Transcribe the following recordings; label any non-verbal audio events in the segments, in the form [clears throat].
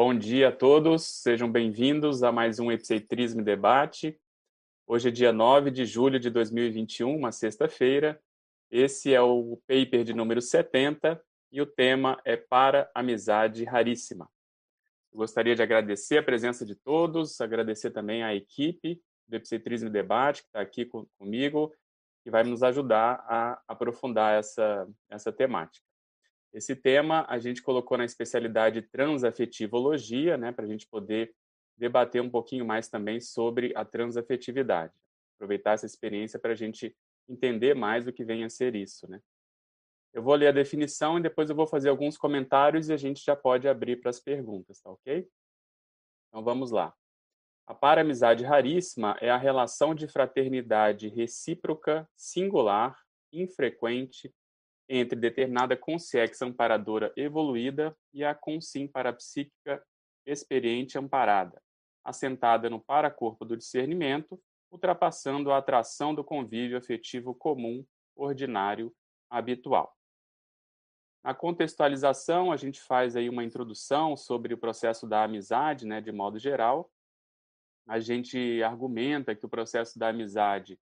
Bom dia a todos, sejam bem-vindos a mais um Epicentrismo Debate. Hoje é dia 9 de julho de 2021, uma sexta-feira. Esse é o paper de número 70 e o tema é Para Amizade Raríssima. Eu gostaria de agradecer a presença de todos, agradecer também à equipe do Epicentrismo Debate, que está aqui comigo, que vai nos ajudar a aprofundar essa, essa temática. Esse tema a gente colocou na especialidade transafetivologia, né, para a gente poder debater um pouquinho mais também sobre a transafetividade. Aproveitar essa experiência para a gente entender mais o que vem a ser isso, né? Eu vou ler a definição e depois eu vou fazer alguns comentários e a gente já pode abrir para as perguntas, tá ok? Então vamos lá. A paramizade raríssima é a relação de fraternidade recíproca, singular, infrequente, entre determinada consciência amparadora evoluída e a consim parapsíquica experiente amparada, assentada no paracorpo do discernimento, ultrapassando a atração do convívio afetivo comum, ordinário, habitual. Na contextualização, a gente faz aí uma introdução sobre o processo da amizade, né, de modo geral. A gente argumenta que o processo da amizade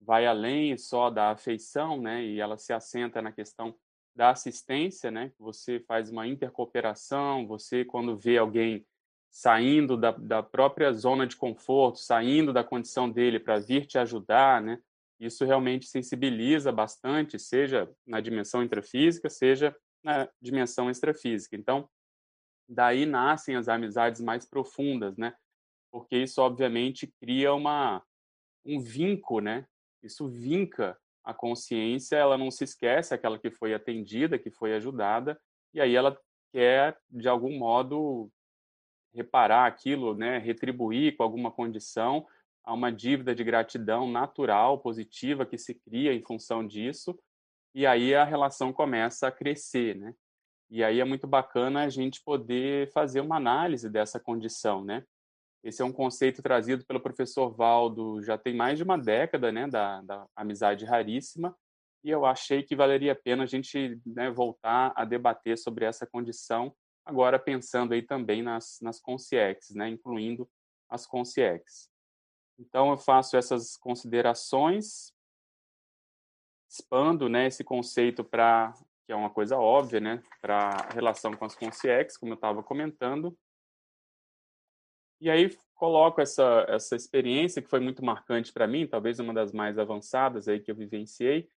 vai além só da afeição, né, e ela se assenta na questão da assistência, né, você faz uma intercooperação, você quando vê alguém saindo da, da própria zona de conforto, saindo da condição dele para vir te ajudar, né, isso realmente sensibiliza bastante, seja na dimensão intrafísica, seja na dimensão extrafísica. Então, daí nascem as amizades mais profundas, né? Porque isso obviamente cria uma um vinco, né, isso vinca a consciência, ela não se esquece aquela que foi atendida, que foi ajudada, e aí ela quer, de algum modo, reparar aquilo, né, retribuir com alguma condição a uma dívida de gratidão natural, positiva, que se cria em função disso, e aí a relação começa a crescer, né? E aí é muito bacana a gente poder fazer uma análise dessa condição, né? Esse é um conceito trazido pelo professor Valdo já tem mais de uma década, né, da, da amizade raríssima, e eu achei que valeria a pena a gente né, voltar a debater sobre essa condição, agora pensando aí também nas, nas consciex, né, incluindo as consciex. Então, eu faço essas considerações, expando né, esse conceito para, que é uma coisa óbvia, né, para a relação com as consciex, como eu estava comentando, e aí coloco essa, essa experiência que foi muito marcante para mim, talvez uma das mais avançadas aí que eu vivenciei,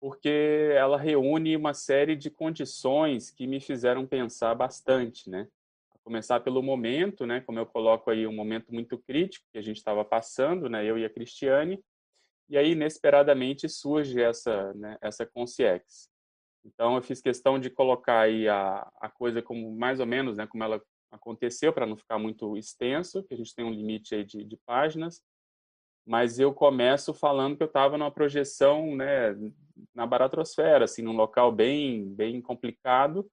porque ela reúne uma série de condições que me fizeram pensar bastante, né? A começar pelo momento, né? Como eu coloco aí um momento muito crítico que a gente estava passando, né? Eu e a Cristiane, e aí inesperadamente surge essa, né? Essa consciex. Então eu fiz questão de colocar aí a, a coisa como mais ou menos, né? Como ela aconteceu, para não ficar muito extenso, que a gente tem um limite aí de, de páginas. Mas eu começo falando que eu estava numa projeção né, na baratrosfera, assim, num local bem, bem complicado,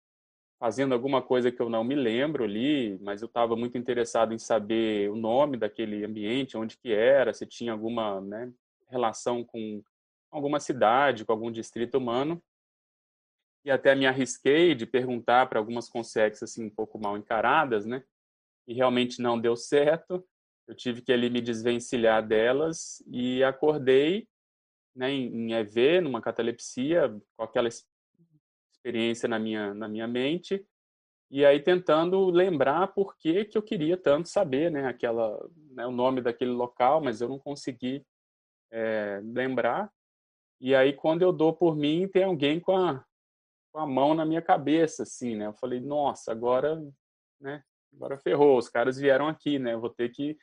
fazendo alguma coisa que eu não me lembro ali, mas eu estava muito interessado em saber o nome daquele ambiente, onde que era, se tinha alguma né, relação com alguma cidade, com algum distrito humano e até me arrisquei de perguntar para algumas consegues assim um pouco mal encaradas, né? E realmente não deu certo. Eu tive que ali me desvencilhar delas e acordei, né, em EV, numa catalepsia, com aquela experiência na minha na minha mente. E aí tentando lembrar por que que eu queria tanto saber, né, aquela, né, o nome daquele local, mas eu não consegui é, lembrar. E aí quando eu dou por mim, tem alguém com a com a mão na minha cabeça, assim, né? Eu falei, nossa, agora, né? Agora ferrou, os caras vieram aqui, né? Eu vou ter que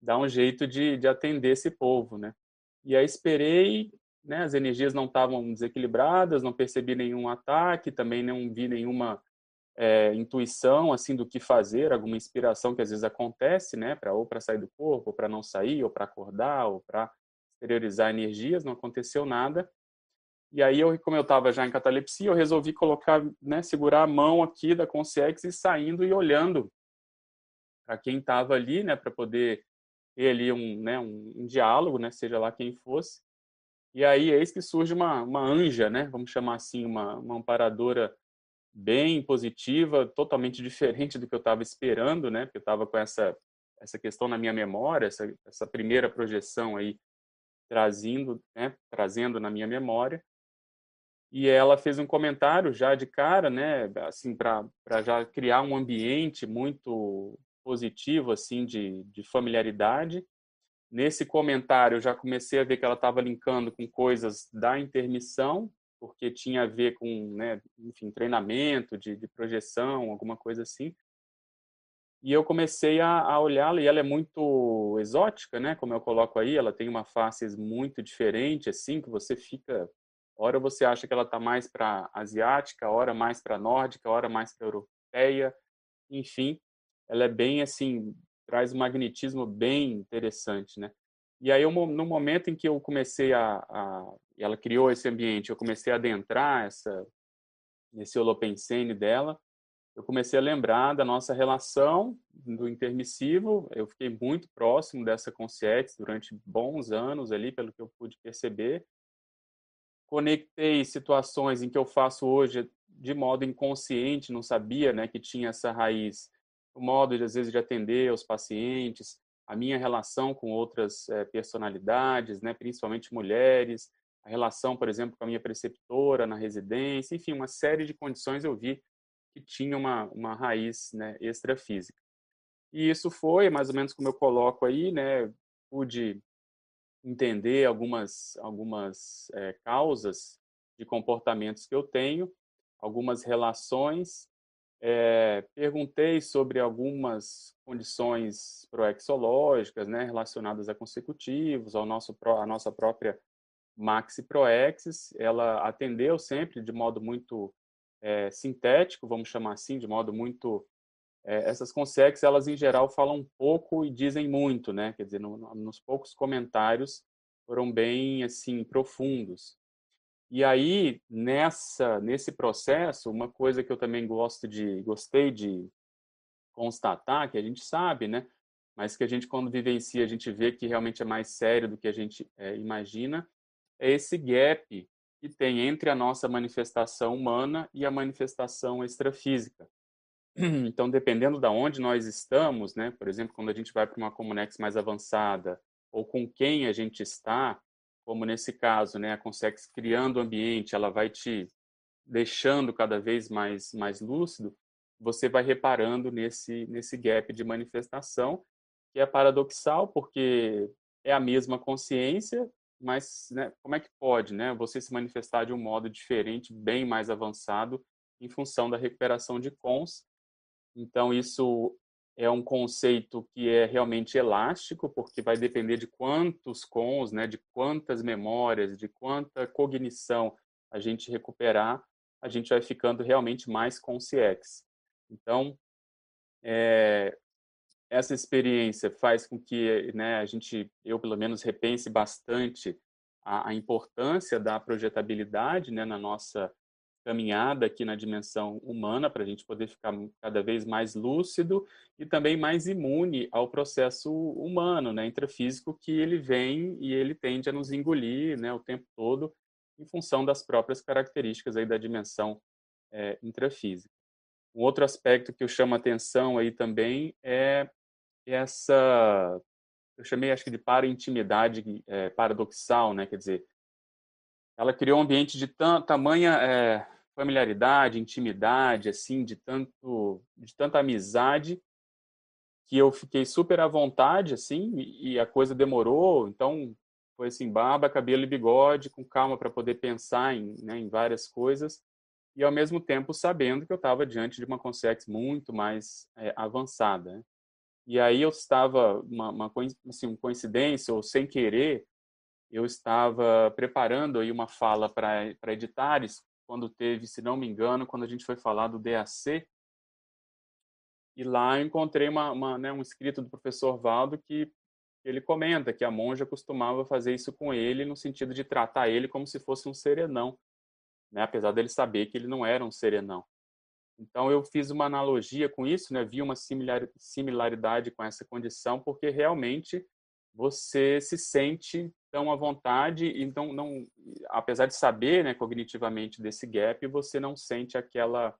dar um jeito de, de atender esse povo, né? E aí esperei, né? As energias não estavam desequilibradas, não percebi nenhum ataque, também não vi nenhuma é, intuição, assim, do que fazer, alguma inspiração que às vezes acontece, né? Para ou para sair do corpo, ou para não sair, ou para acordar, ou para exteriorizar energias, não aconteceu nada. E aí, eu, como eu estava já em catalepsia, eu resolvi colocar, né, segurar a mão aqui da Consciex e saindo e olhando para quem estava ali, né, para poder ter ali um, né, um, um, diálogo, né, seja lá quem fosse. E aí, eis que surge uma, uma anja, né, vamos chamar assim, uma, uma amparadora bem positiva, totalmente [laughs] diferente do que eu estava esperando, né? Porque eu estava com essa essa questão na minha memória, essa, essa primeira projeção aí trazendo, né, trazendo na minha memória. E ela fez um comentário já de cara, né, assim para já criar um ambiente muito positivo assim de, de familiaridade. Nesse comentário eu já comecei a ver que ela estava linkando com coisas da intermissão, porque tinha a ver com, né, enfim, treinamento de, de projeção, alguma coisa assim. E eu comecei a, a olhá-la e ela é muito exótica, né? Como eu coloco aí, ela tem uma face muito diferente, assim, que você fica. Hora você acha que ela está mais para asiática, hora mais para nórdica, hora mais para europeia, enfim, ela é bem assim, traz um magnetismo bem interessante, né? E aí, eu, no momento em que eu comecei a, a ela criou esse ambiente, eu comecei a adentrar essa, esse holopensene dela, eu comecei a lembrar da nossa relação do intermissivo. Eu fiquei muito próximo dessa consciência durante bons anos ali, pelo que eu pude perceber. Conectei situações em que eu faço hoje de modo inconsciente, não sabia, né, que tinha essa raiz. O modo às vezes de atender os pacientes, a minha relação com outras é, personalidades, né, principalmente mulheres, a relação, por exemplo, com a minha preceptora na residência, enfim, uma série de condições eu vi que tinha uma, uma raiz né, extrafísica. E isso foi mais ou menos como eu coloco aí, né? Pude entender algumas, algumas é, causas de comportamentos que eu tenho, algumas relações. É, perguntei sobre algumas condições proexológicas, né, relacionadas a consecutivos, ao nosso, a nossa própria maxi proexis. Ela atendeu sempre de modo muito é, sintético, vamos chamar assim, de modo muito é, essas consex, elas em geral falam pouco e dizem muito, né? Quer dizer, no, nos poucos comentários foram bem assim profundos. E aí nessa nesse processo, uma coisa que eu também gosto de gostei de constatar, que a gente sabe, né? Mas que a gente quando vivencia a gente vê que realmente é mais sério do que a gente é, imagina, é esse gap que tem entre a nossa manifestação humana e a manifestação extrafísica. [clears throat] Então, dependendo da de onde nós estamos, né, por exemplo, quando a gente vai para uma Comunex mais avançada, ou com quem a gente está, como nesse caso, né, a Consex criando o ambiente, ela vai te deixando cada vez mais mais lúcido, você vai reparando nesse nesse gap de manifestação, que é paradoxal, porque é a mesma consciência, mas né, como é que pode né, você se manifestar de um modo diferente, bem mais avançado, em função da recuperação de cons? Então, isso é um conceito que é realmente elástico, porque vai depender de quantos cons, né, de quantas memórias, de quanta cognição a gente recuperar, a gente vai ficando realmente mais consciex. Então, é, essa experiência faz com que né, a gente, eu pelo menos, repense bastante a, a importância da projetabilidade né, na nossa caminhada aqui na dimensão humana, para a gente poder ficar cada vez mais lúcido e também mais imune ao processo humano, né, intrafísico, que ele vem e ele tende a nos engolir né, o tempo todo em função das próprias características aí da dimensão é, intrafísica. Um outro aspecto que eu chamo a atenção aí também é essa, eu chamei acho que de para-intimidade é, paradoxal, né? Quer dizer, ela criou um ambiente de tamanha é, familiaridade, intimidade, assim, de tanto, de tanta amizade, que eu fiquei super à vontade, assim, e a coisa demorou, então foi assim, barba, cabelo e bigode, com calma para poder pensar em, né, em várias coisas, e ao mesmo tempo sabendo que eu estava diante de uma consex muito mais é, avançada. Né? E aí eu estava, uma, uma assim, coincidência ou sem querer, eu estava preparando aí uma fala para editares, quando teve, se não me engano, quando a gente foi falar do DAC, e lá eu encontrei uma, uma né, um escrito do professor Valdo que ele comenta que a monja costumava fazer isso com ele no sentido de tratar ele como se fosse um serenão, né, apesar dele saber que ele não era um serenão. Então eu fiz uma analogia com isso, né? Vi uma similaridade com essa condição, porque realmente você se sente tão à vontade, então não, apesar de saber, né, cognitivamente desse gap, você não sente aquela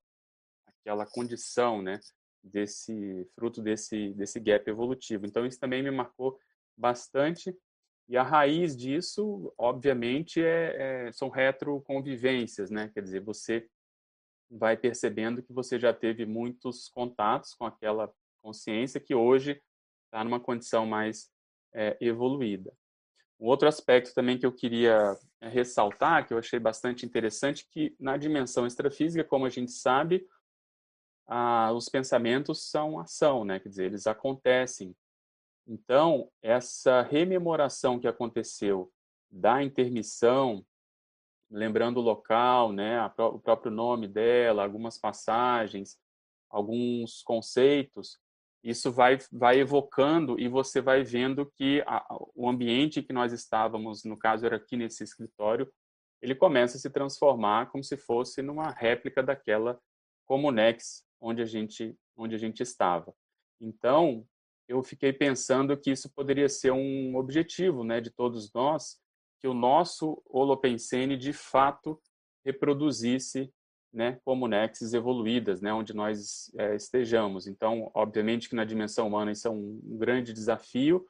aquela condição, né, desse fruto desse desse gap evolutivo. Então isso também me marcou bastante e a raiz disso, obviamente, é, é, são retroconvivências, né? Quer dizer, você vai percebendo que você já teve muitos contatos com aquela consciência que hoje está numa condição mais é, evoluída. Um outro aspecto também que eu queria é, ressaltar, que eu achei bastante interessante, que na dimensão extrafísica, como a gente sabe, os pensamentos são ação, né? Quer dizer, eles acontecem. Então, essa rememoração que aconteceu da intermissão, lembrando o local, né, o próprio nome dela, algumas passagens, alguns conceitos, isso vai, vai evocando e você vai vendo que a, o ambiente que nós estávamos, no caso era aqui nesse escritório, ele começa a se transformar como se fosse numa réplica daquela Comunex onde a gente, onde a gente estava. Então, eu fiquei pensando que isso poderia ser um objetivo né, de todos nós, que o nosso Holopensene de fato reproduzisse né, como nexes evoluídas, né, onde nós é, estejamos. Então, obviamente que na dimensão humana isso é um, grande desafio,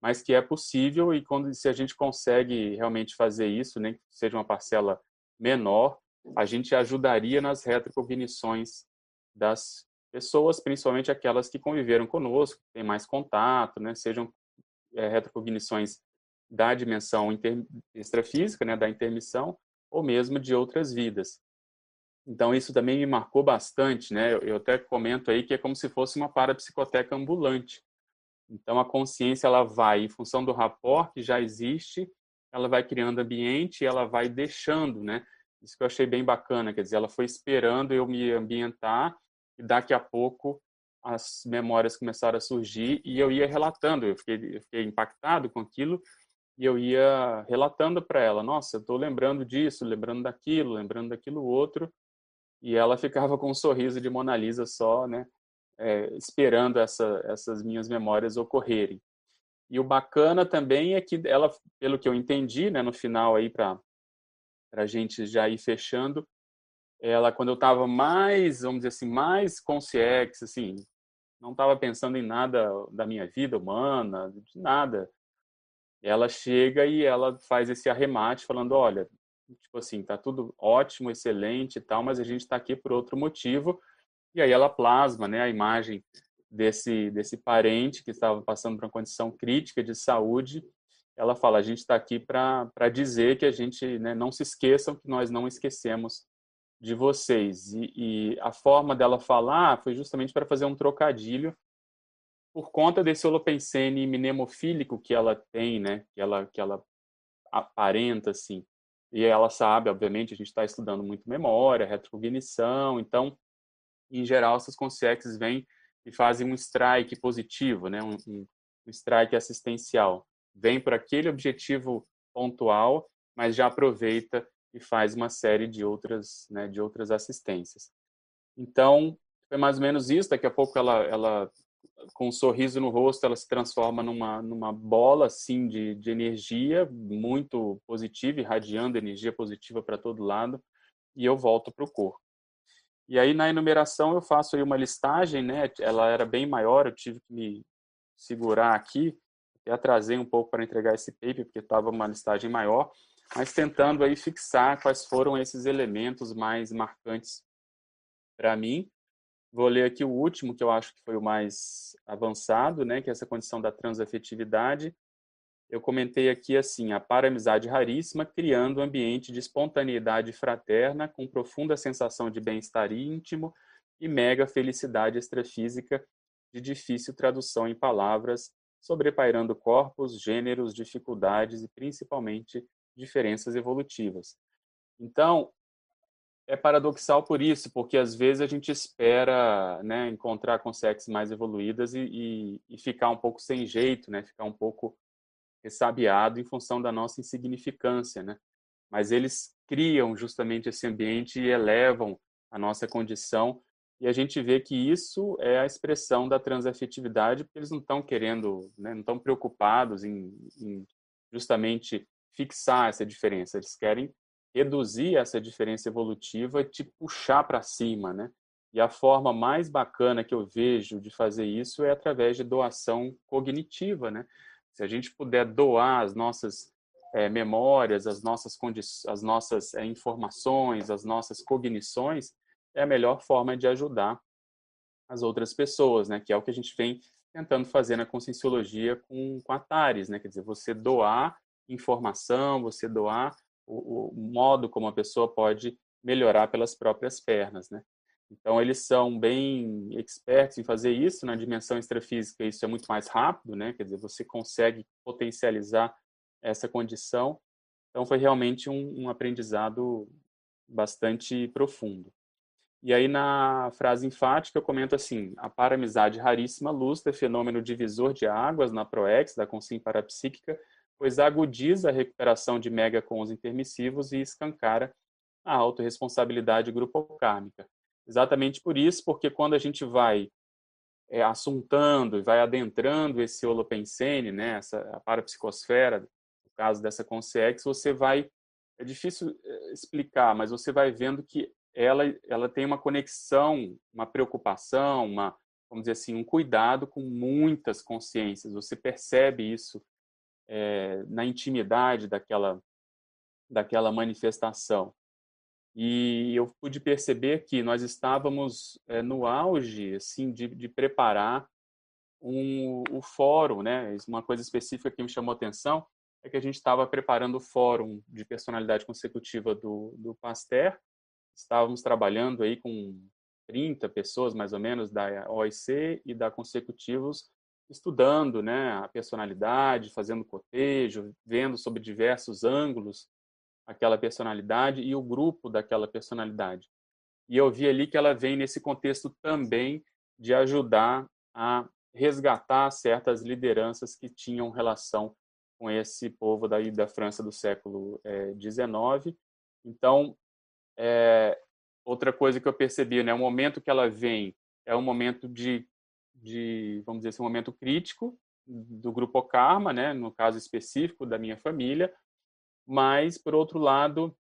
mas que é possível e quando se a gente consegue realmente fazer isso, nem né, que seja uma parcela menor, a gente ajudaria nas retrocognições das pessoas, principalmente aquelas que conviveram conosco, têm mais contato, né, sejam é, retrocognições da dimensão inter, extrafísica, né, da intermissão, ou mesmo de outras vidas. Então, isso também me marcou bastante, né? Eu, até comento aí que é como se fosse uma parapsicoteca ambulante. Então, a consciência, ela vai, em função do rapport que já existe, ela vai criando ambiente e ela vai deixando, né? Isso que eu achei bem bacana, quer dizer, ela foi esperando eu me ambientar e daqui a pouco as memórias começaram a surgir e eu ia relatando, eu fiquei, eu fiquei impactado com aquilo e eu ia relatando para ela, nossa, eu estou lembrando disso, lembrando daquilo, lembrando daquilo outro, e ela ficava com um sorriso de Mona Lisa só, né, é, esperando essa, essas minhas memórias ocorrerem. E o bacana também é que ela, pelo que eu entendi, né, no final aí para a gente já ir fechando, ela quando eu estava mais, vamos dizer assim, mais consciente, assim, não estava pensando em nada da minha vida humana, de nada. Ela chega e ela faz esse arremate falando, olha, tipo assim, tá tudo ótimo, excelente e tal, mas a gente está aqui por outro motivo. E aí ela plasma, né, a imagem desse desse parente que estava passando por uma condição crítica de saúde. Ela fala, a gente está aqui para dizer que a gente, né, não se esqueçam que nós não esquecemos de vocês. E, e a forma dela falar foi justamente para fazer um trocadilho por conta desse holopensene mnemofílico que ela tem, né? Que ela que ela aparenta assim. E ela sabe, obviamente, a gente está estudando muito memória, retrocognição, então, em geral, essas consciências vêm e fazem um strike positivo, né? Um, um, strike assistencial. Vem por aquele objetivo pontual, mas já aproveita e faz uma série de outras, né, de outras assistências. Então, foi mais ou menos isso. Daqui a pouco ela, ela com um sorriso no rosto, ela se transforma numa, numa bola assim de, de energia muito positiva, irradiando energia positiva para todo lado, e eu volto para o corpo. E aí na enumeração eu faço aí uma listagem, né? Ela era bem maior, eu tive que me segurar aqui, até atrasei um pouco para entregar esse paper porque estava uma listagem maior, mas tentando aí fixar quais foram esses elementos mais marcantes para mim. Vou ler aqui o último, que eu acho que foi o mais avançado, né, que é essa condição da transafetividade. Eu comentei aqui assim, a paramizade raríssima, criando um ambiente de espontaneidade fraterna, com profunda sensação de bem-estar íntimo e mega felicidade extrafísica de difícil tradução em palavras, sobrepairando corpos, gêneros, dificuldades e principalmente diferenças evolutivas. Então, é paradoxal por isso, porque às vezes a gente espera né, encontrar consciências mais evoluídas e, e, e, ficar um pouco sem jeito, né, ficar um pouco ressabiado em função da nossa insignificância. Né? Mas eles criam justamente esse ambiente e elevam a nossa condição e a gente vê que isso é a expressão da transafetividade, porque eles não estão querendo, né, não estão preocupados em, em justamente fixar essa diferença, eles querem reduzir essa diferença evolutiva e te puxar para cima, né? E a forma mais bacana que eu vejo de fazer isso é através de doação cognitiva, né? Se a gente puder doar as nossas é, memórias, as nossas, as nossas é, informações, as nossas cognições, é a melhor forma de ajudar as outras pessoas, né? Que é o que a gente vem tentando fazer na conscienciologia com, com a TARES, né? Quer dizer, você doar informação, você doar o, o modo como a pessoa pode melhorar pelas próprias pernas, né? Então, eles são bem expertos em fazer isso. Na dimensão extrafísica, isso é muito mais rápido, né? Quer dizer, você consegue potencializar essa condição. Então, foi realmente um, um aprendizado bastante profundo. E aí, na frase enfática, eu comento assim: a paramizade raríssima lustra fenômeno divisor de águas na PROEX, da consciência parapsíquica, pois agudiza a recuperação de mega com os intermissivos e escancara a autorresponsabilidade grupo-kármica. Exatamente por isso, porque quando a gente vai é, assuntando e vai adentrando esse holopensene, né, essa a parapsicosfera, no caso dessa consciex, você vai é difícil é, explicar, mas você vai vendo que ela ela tem uma conexão, uma preocupação, uma vamos dizer assim, um cuidado com muitas consciências. Você percebe isso é, na intimidade daquela daquela manifestação. E eu pude perceber que nós estávamos é, no auge assim de, de preparar um, o fórum, né? Uma coisa específica que me chamou atenção é que a gente estava preparando o fórum de personalidade consecutiva do, do Pasteur. Estávamos trabalhando aí com 30 pessoas, mais ou menos, da OIC e da Consecutivos, estudando né, a personalidade, fazendo cotejo, vendo sobre diversos ângulos aquela personalidade e o grupo daquela personalidade. E eu vi ali que ela vem nesse contexto também de ajudar a resgatar certas lideranças que tinham relação com esse povo daí da França do século XIX. Eh, então, é, outra coisa que eu percebi, né, o momento que ela vem é um momento de, de vamos dizer assim, um momento crítico do grupo Karma, né, no caso específico da minha família, mas por outro lado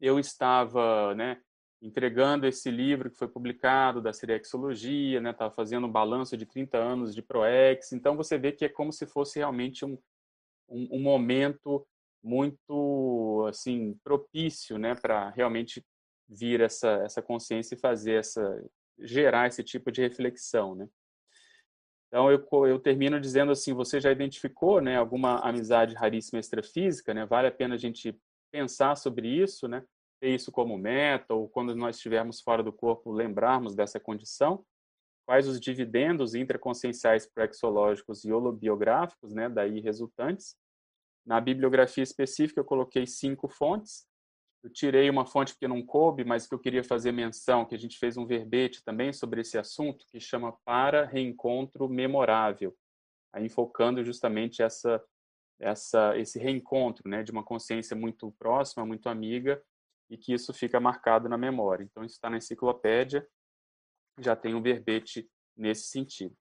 eu estava né entregando esse livro que foi publicado da Seriexologia, né estava fazendo um balanço de 30 anos de Proex. Então você vê que é como se fosse realmente um, um, um momento muito assim propício né para realmente vir essa essa consciência e fazer essa gerar esse tipo de reflexão né então, eu, eu termino dizendo assim, você já identificou né, alguma amizade raríssima extrafísica, né? Vale a pena a gente pensar sobre isso, né? Ter isso como meta, ou quando nós estivermos fora do corpo, lembrarmos dessa condição. Quais os dividendos intraconscienciais prexológicos e holobiográficos, né? Daí resultantes. Na bibliografia específica, eu coloquei cinco fontes. Eu tirei uma fonte que não coube, mas que eu queria fazer menção, que a gente fez um verbete também sobre esse assunto, que chama Para Reencontro Memorável, aí focando justamente essa, essa, esse reencontro né, de uma consciência muito próxima, muito amiga, e que isso fica marcado na memória. Então, isso está na enciclopédia, já tem um verbete nesse sentido.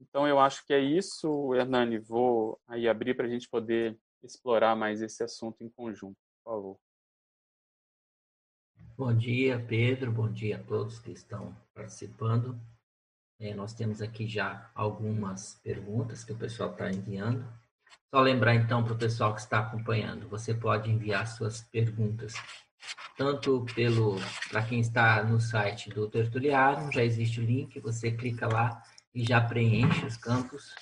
Então, eu acho que é isso, Hernani. Vou aí abrir para a gente poder explorar mais esse assunto em conjunto, por favor. Bom dia, Pedro. Bom dia a todos que estão participando. É, nós temos aqui já algumas perguntas que o pessoal está enviando. Só lembrar então para o pessoal que está acompanhando, você pode enviar suas perguntas tanto pelo para quem está no site do Tertuliário, já existe o link, você clica lá e já preenche os campos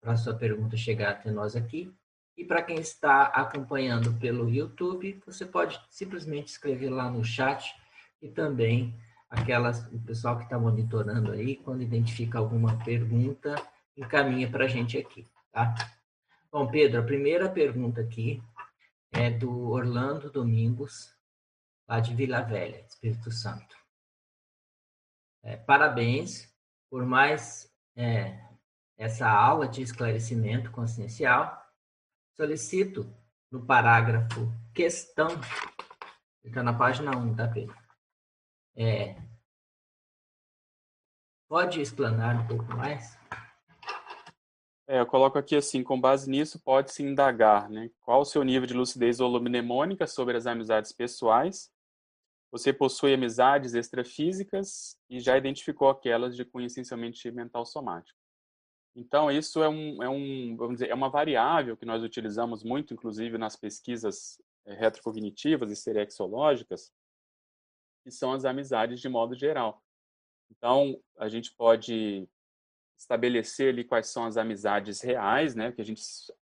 para sua pergunta chegar até nós aqui. E para quem está acompanhando pelo YouTube, você pode simplesmente escrever lá no chat e também aquelas, o pessoal que está monitorando aí, quando identifica alguma pergunta, encaminha para a gente aqui, tá? Bom, Pedro, a primeira pergunta aqui é do Orlando Domingos, lá de Vila Velha, Espírito Santo. É, parabéns por mais é, essa aula de esclarecimento consciencial Solicito no parágrafo questão, está na página 1, tá, Pedro? É, pode explanar um pouco mais? É, eu coloco aqui assim, com base nisso, pode-se indagar, né? Qual o seu nível de lucidez holomnemônica sobre as amizades pessoais? você possui amizades extrafísicas e já identificou aquelas de cunho essencialmente mental somático. Então, isso é, um, é, um, vamos dizer, é uma variável que nós utilizamos muito, inclusive, nas pesquisas eh, retrocognitivas e serexológicas, que são as amizades de modo geral. Então, a gente pode estabelecer ali quais são as amizades reais, né? Que a gente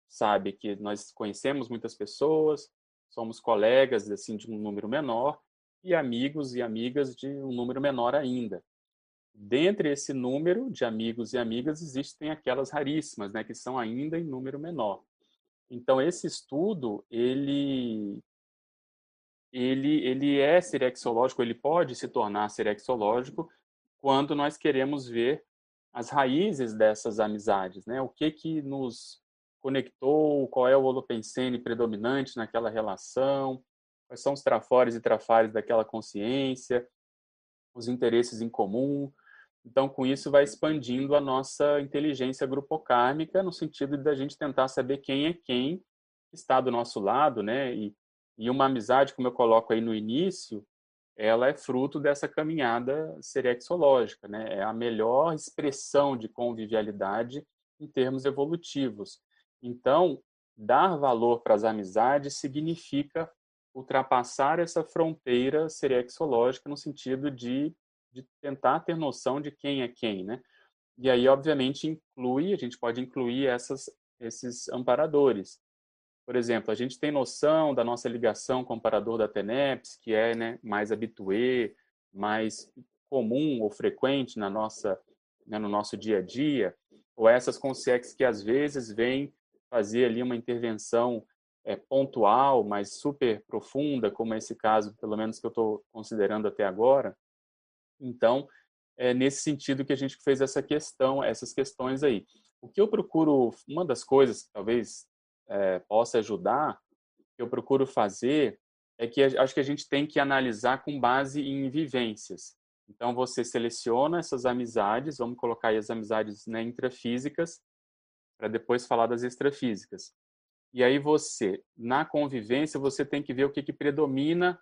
sabe que nós conhecemos muitas pessoas, somos colegas assim de um número menor e amigos e amigas de um número menor ainda. Dentre esse número de amigos e amigas existem aquelas raríssimas, né, que são ainda em número menor. Então esse estudo ele ele ele é serexológico, ele pode se tornar serexológico quando nós queremos ver as raízes dessas amizades, né? O que que nos conectou, qual é o holopensene predominante naquela relação, quais são os trafores e trafares daquela consciência, os interesses em comum. Então, com isso, vai expandindo a nossa inteligência grupocármica, no sentido de a gente tentar saber quem é quem está do nosso lado, né? E, e uma amizade, como eu coloco aí no início, ela é fruto dessa caminhada serexológica, né? É a melhor expressão de convivialidade em termos evolutivos. Então, dar valor para as amizades significa ultrapassar essa fronteira serexológica no sentido de, de tentar ter noção de quem é quem, né? E aí, obviamente, inclui, a gente pode incluir essas, esses amparadores. Por exemplo, a gente tem noção da nossa ligação com o parador da TENEPS, que é né, mais habituê, mais comum ou frequente na nossa, né, no nosso dia a dia, ou essas consciências que às vezes vêm fazer ali uma intervenção é, pontual, mas super profunda, como é esse caso, pelo menos que eu estou considerando até agora. Então, é nesse sentido que a gente fez essa questão, essas questões aí. O que eu procuro, uma das coisas, talvez é, possa ajudar, que eu procuro fazer, é que acho que a gente tem que analisar com base em vivências. Então, você seleciona essas amizades, vamos colocar aí as amizades né, intrafísicas, para depois falar das extrafísicas. E aí você, na convivência, você tem que ver o que, que predomina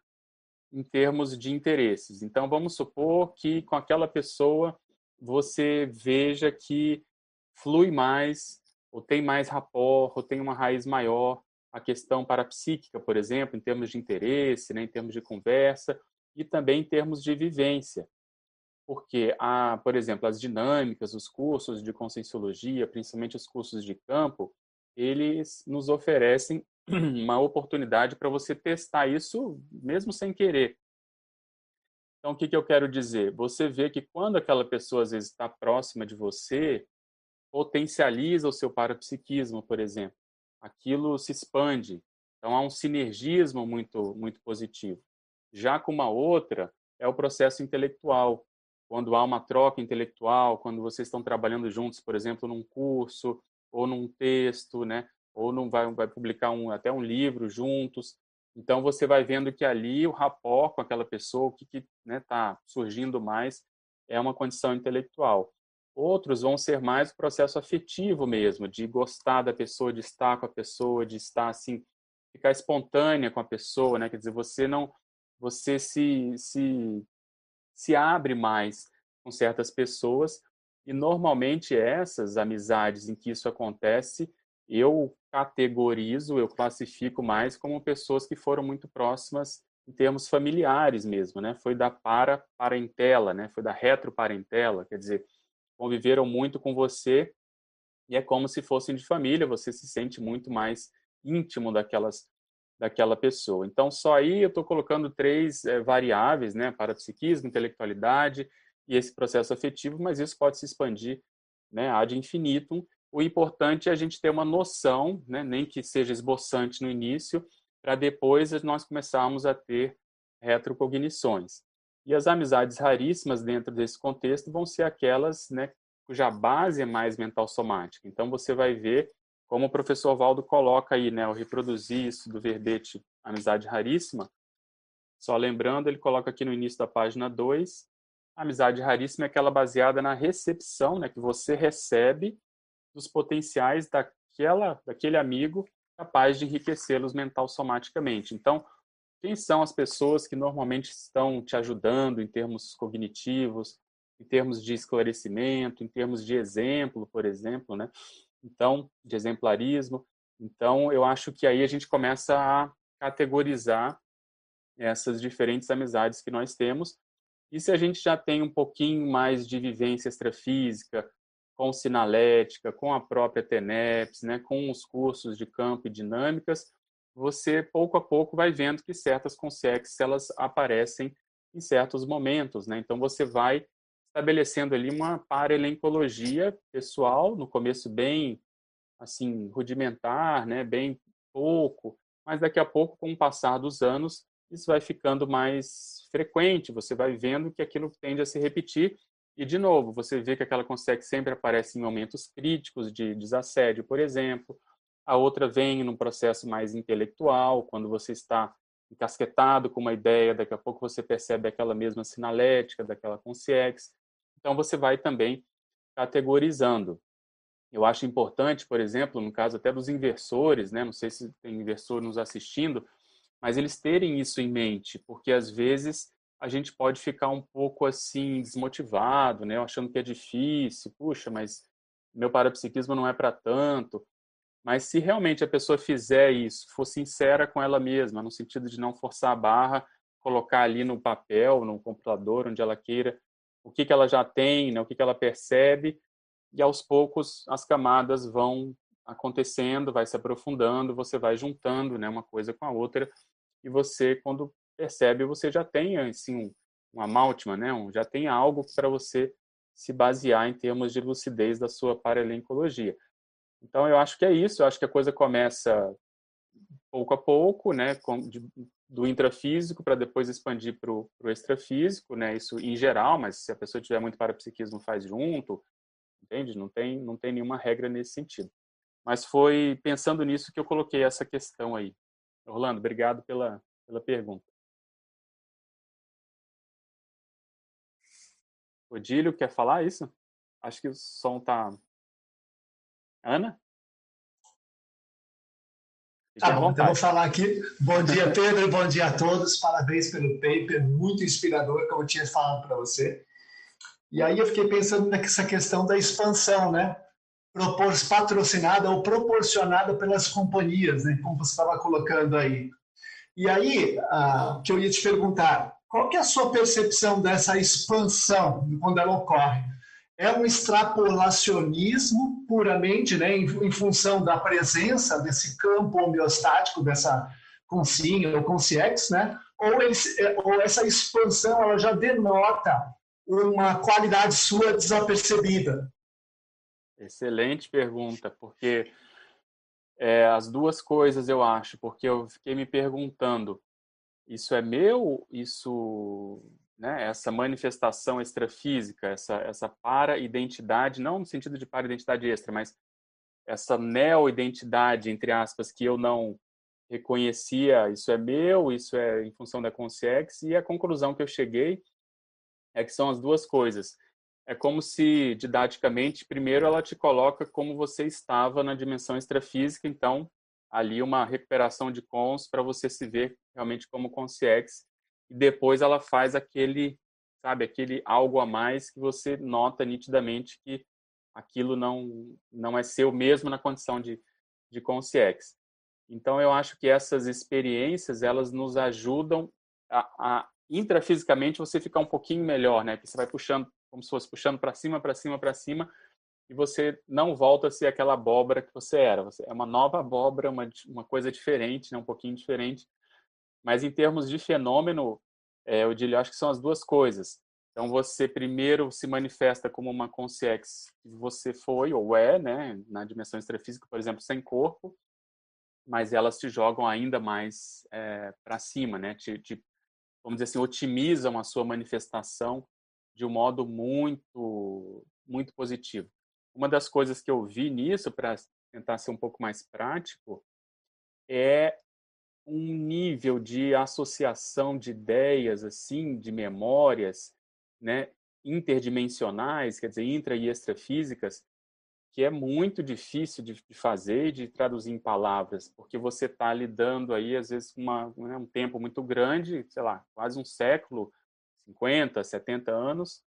em termos de interesses. Então, vamos supor que com aquela pessoa você veja que flui mais ou tem mais rapport, ou tem uma raiz maior, a questão parapsíquica, por exemplo, em termos de interesse, né, em termos de conversa, e também em termos de vivência. Porque, há, por exemplo, as dinâmicas, os cursos de conscienciologia, principalmente os cursos de campo, eles nos oferecem [clears throat] uma oportunidade para você testar isso mesmo sem querer. Então, o que, que eu quero dizer? Você vê que quando aquela pessoa às vezes está próxima de você, potencializa o seu parapsiquismo, por exemplo. Aquilo se expande. Então há um sinergismo muito muito positivo. Já com uma outra é o processo intelectual. Quando há uma troca intelectual, quando vocês estão trabalhando juntos, por exemplo, num curso ou num texto, né? Ou não vai vai publicar um até um livro juntos. Então você vai vendo que ali o rapport com aquela pessoa, o que está né, tá surgindo mais, é uma condição intelectual. Outros vão ser mais o processo afetivo mesmo, de gostar da pessoa, de estar com a pessoa, de estar assim, ficar espontânea com a pessoa, né? Quer dizer, você não, você se, se, se abre mais com certas pessoas e normalmente essas amizades em que isso acontece, eu categorizo, eu classifico mais como pessoas que foram muito próximas em termos familiares mesmo, né? Foi da para parentela, né? Foi da retroparentela, quer dizer, conviveram muito com você e é como se fossem de família, você se sente muito mais íntimo daquelas daquela pessoa. Então, só aí eu estou colocando três é, variáveis, né, para psiquismo, intelectualidade e esse processo afetivo, mas isso pode se expandir, né, ad infinitum. O importante é a gente ter uma noção, né, nem que seja esboçante no início, para depois nós começarmos a ter retrocognições. E as amizades raríssimas dentro desse contexto vão ser aquelas né, cuja base é mais mental somática. Então você vai ver como o professor Valdo coloca aí, né, ao reproduzir isso do verbete amizade raríssima. Só lembrando, ele coloca aqui no início da página 2, amizade raríssima é aquela baseada na recepção, né, que você recebe dos potenciais daquela, daquele amigo capaz de enriquecê-los mental somaticamente. Então, quem são as pessoas que normalmente estão te ajudando em termos cognitivos, em termos de esclarecimento, em termos de exemplo, por exemplo, né? Então, de exemplarismo. Então, eu acho que aí a gente começa a categorizar essas diferentes amizades que nós temos. E se a gente já tem um pouquinho mais de vivência extrafísica, com sinalética, com a própria TENEPS, né, com os cursos de campo e dinâmicas, você pouco a pouco vai vendo que certas consex elas aparecem em certos momentos, né? Então você vai estabelecendo ali uma paralencologia pessoal, no começo bem assim rudimentar, né, bem pouco, mas daqui a pouco com o passar dos anos isso vai ficando mais frequente, você vai vendo que aquilo tende a se repetir e de novo, você vê que aquela consegue sempre aparece em momentos críticos de desassédio, por exemplo. A outra vem num processo mais intelectual, quando você está encasquetado com uma ideia, daqui a pouco você percebe aquela mesma sinalética daquela consciência. Então você vai também categorizando. Eu acho importante, por exemplo, no caso até dos inversores, né? Não sei se tem inversor nos assistindo, mas eles terem isso em mente, porque às vezes a gente pode ficar um pouco assim desmotivado, né? Achando que é difícil, puxa, mas meu parapsiquismo não é para tanto. Mas se realmente a pessoa fizer isso, for sincera com ela mesma, no sentido de não forçar a barra, colocar ali no papel, no computador, onde ela queira, o que, que ela já tem, né? o que, que ela percebe, e aos poucos as camadas vão acontecendo, vai se aprofundando, você vai juntando né, uma coisa com a outra, e você, quando percebe, você já tem assim, um, amáltima, né? Um, já tem algo para você se basear em termos de lucidez da sua paralencologia. Então, eu acho que é isso. Eu acho que a coisa começa pouco a pouco, né? Com, de, do intrafísico para depois expandir para o extrafísico, né? Isso em geral, mas se a pessoa tiver muito parapsiquismo, faz junto, entende? Não tem, não tem nenhuma regra nesse sentido. Mas foi pensando nisso que eu coloquei essa questão aí. Orlando, obrigado pela, pela pergunta. Odílio, quer falar isso? Acho que o som tá. Ana? Fique tá bom, então vou falar aqui. Bom dia, [laughs] Pedro, bom dia a todos. Parabéns pelo paper, muito inspirador, como eu tinha falado para você. E aí eu fiquei pensando nessa questão da expansão, né? Propor, patrocinada ou proporcionada pelas companhias, né? Como você estava colocando aí. E aí, ah, que eu ia te perguntar, qual que é a sua percepção dessa expansão quando ela ocorre? É um extrapolacionismo puramente, né, em, função da presença desse campo homeostático dessa consinha ou consciex, né? Ou, ele, é, ou essa expansão ela já denota uma qualidade sua desapercebida? Excelente pergunta, porque é, as duas coisas eu acho, porque eu fiquei me perguntando isso é meu, isso, né, essa manifestação extrafísica, essa, essa para-identidade, não no sentido de para-identidade extra, mas essa neo-identidade, entre aspas, que eu não reconhecia, isso é meu, isso é em função da consciência, e a conclusão que eu cheguei é que são as duas coisas. É como se, didaticamente, primeiro ela te coloca como você estava na dimensão extrafísica, então ali uma recuperação de cons para você se ver realmente como consciex e depois ela faz aquele sabe aquele algo a mais que você nota nitidamente que aquilo não não é seu mesmo na condição de de consciex então eu acho que essas experiências elas nos ajudam a, a intrafisicamente você ficar um pouquinho melhor né que você vai puxando como se fosse puxando para cima para cima para cima e você não volta a ser aquela abóbora que você era. Você é uma nova abóbora, uma, uma coisa diferente, né? um pouquinho diferente. Mas em termos de fenômeno, é, eu diria, acho que são as duas coisas. Então você primeiro se manifesta como uma consciência que você foi ou é, né, na dimensão extrafísica, por exemplo, sem corpo, mas elas te jogam ainda mais é, para cima, né? Te, te, vamos dizer assim, otimizam a sua manifestação de um modo muito muito positivo. Uma das coisas que eu vi nisso, para tentar ser um pouco mais prático, é um nível de associação de ideias, assim, de memórias, né, interdimensionais, quer dizer, intra e extrafísicas, que é muito difícil de, fazer e de traduzir em palavras, porque você está lidando aí, às vezes, com uma, né, um tempo muito grande, sei lá, quase um século, 50, 70 anos,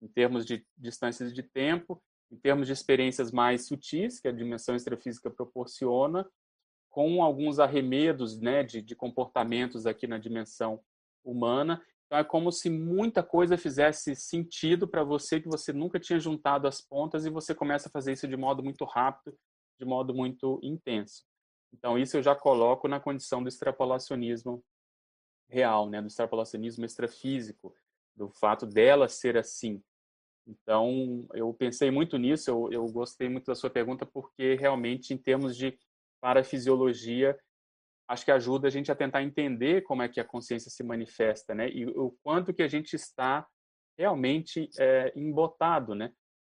em termos de distâncias de tempo, em termos de experiências mais sutis, que a dimensão extrafísica proporciona, com alguns arremedos né, de, de comportamentos aqui na dimensão humana. Então, é como se muita coisa fizesse sentido para você que você nunca tinha juntado as pontas e você começa a fazer isso de modo muito rápido, de modo muito intenso. Então, isso eu já coloco na condição do extrapolacionismo real, né, do extrapolacionismo extrafísico, do fato dela ser assim. Então, eu pensei muito nisso, eu, eu gostei muito da sua pergunta, porque realmente, em termos de parafisiologia, acho que ajuda a gente a tentar entender como é que a consciência se manifesta, né? E o quanto que a gente está realmente é, embotado, né?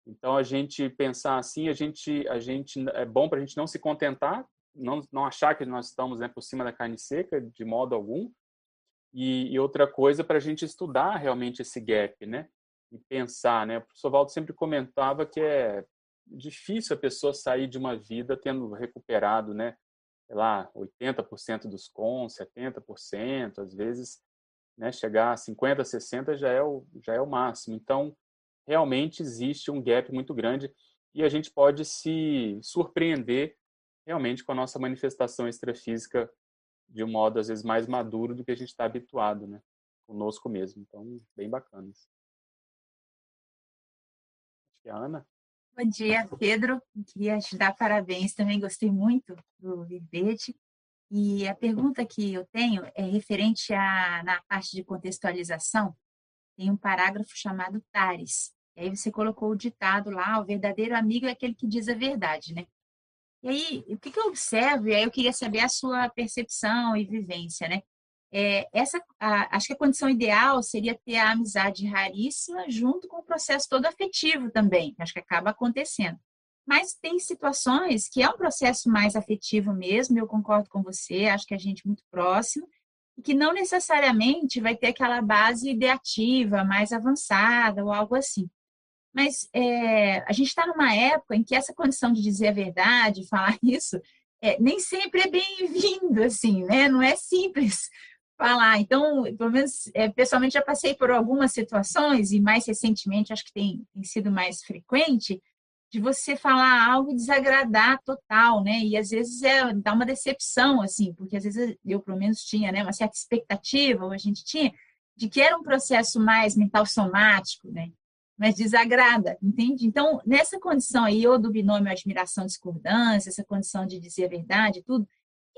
Então, a gente pensar assim, a gente, a gente é bom para a gente não se contentar, não, não achar que nós estamos né, por cima da carne seca, de modo algum, e, e outra coisa para a gente estudar realmente esse gap, né? E pensar, né? O professor Valdo sempre comentava que é difícil a pessoa sair de uma vida tendo recuperado, né? Lá, 80% dos cons, 70%, às vezes, né? Chegar a 50, 60 já é o, já é o máximo. Então, realmente existe um gap muito grande e a gente pode se surpreender realmente com a nossa manifestação extrafísica de um modo às vezes mais maduro do que a gente está habituado, né? Conosco mesmo. Então, bem bacana. Acho que é a Ana. Bom dia, Pedro. queria te dar parabéns também, gostei muito do verbete. E a pergunta que eu tenho é referente a, na parte de contextualização, tem um parágrafo chamado Tares. E aí você colocou o ditado lá, o verdadeiro amigo é aquele que diz a verdade, né? E aí, o que, que eu observo, e aí eu queria saber a sua percepção e vivência, né? É, essa, a, acho que a condição ideal seria ter a amizade raríssima junto com o processo todo afetivo também, acho que acaba acontecendo. Mas tem situações que é um processo mais afetivo mesmo, eu concordo com você, acho que a gente é muito próximo, e que não necessariamente vai ter aquela base ideativa mais avançada ou algo assim. Mas é, a gente está numa época em que essa condição de dizer a verdade, falar isso, é, nem sempre é bem-vindo, assim, né? Não é simples falar. Então, pelo menos, é, pessoalmente, já passei por algumas situações, e mais recentemente, acho que tem, tem sido mais frequente, de você falar algo desagradar total, né? E às vezes é, dá uma decepção, assim, porque às vezes eu, pelo menos, tinha né, uma certa expectativa, ou a gente tinha, de que era um processo mais mental somático, né? mas desagrada, entende? Então, nessa condição aí, ou do binômio admiração-discordância, essa condição de dizer a verdade, tudo,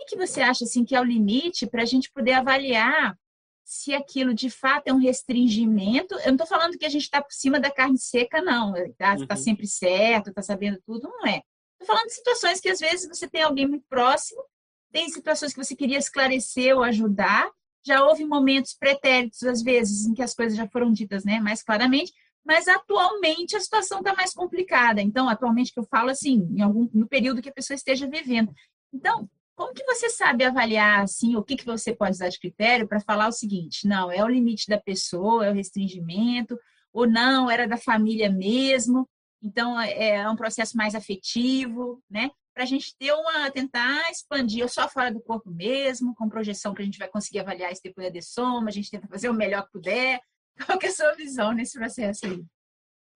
o que, você acha assim que é o limite para a gente poder avaliar se aquilo de fato é um restringimento? Eu não estou falando que a gente está por cima da carne seca, não, está tá uhum. sempre certo, está sabendo tudo, não é. Estou falando de situações que às vezes você tem alguém muito próximo, tem situações que você queria esclarecer ou ajudar, já houve momentos pretéritos, às vezes, em que as coisas já foram ditas né, mais claramente, mas atualmente a situação está mais complicada. Então, atualmente que eu falo assim, em algum no período que a pessoa esteja vivendo. Então, como que você sabe avaliar assim, o que, que você pode usar de critério para falar o seguinte, não, é o limite da pessoa, é o restringimento, ou não, era da família mesmo, então é, é um processo mais afetivo, né? Para a gente ter uma, tentar expandir ou só fora do corpo mesmo, com projeção que a gente vai conseguir avaliar esse depois de soma, a gente tenta fazer o melhor que puder, [laughs] qual que é a sua visão nesse processo aí?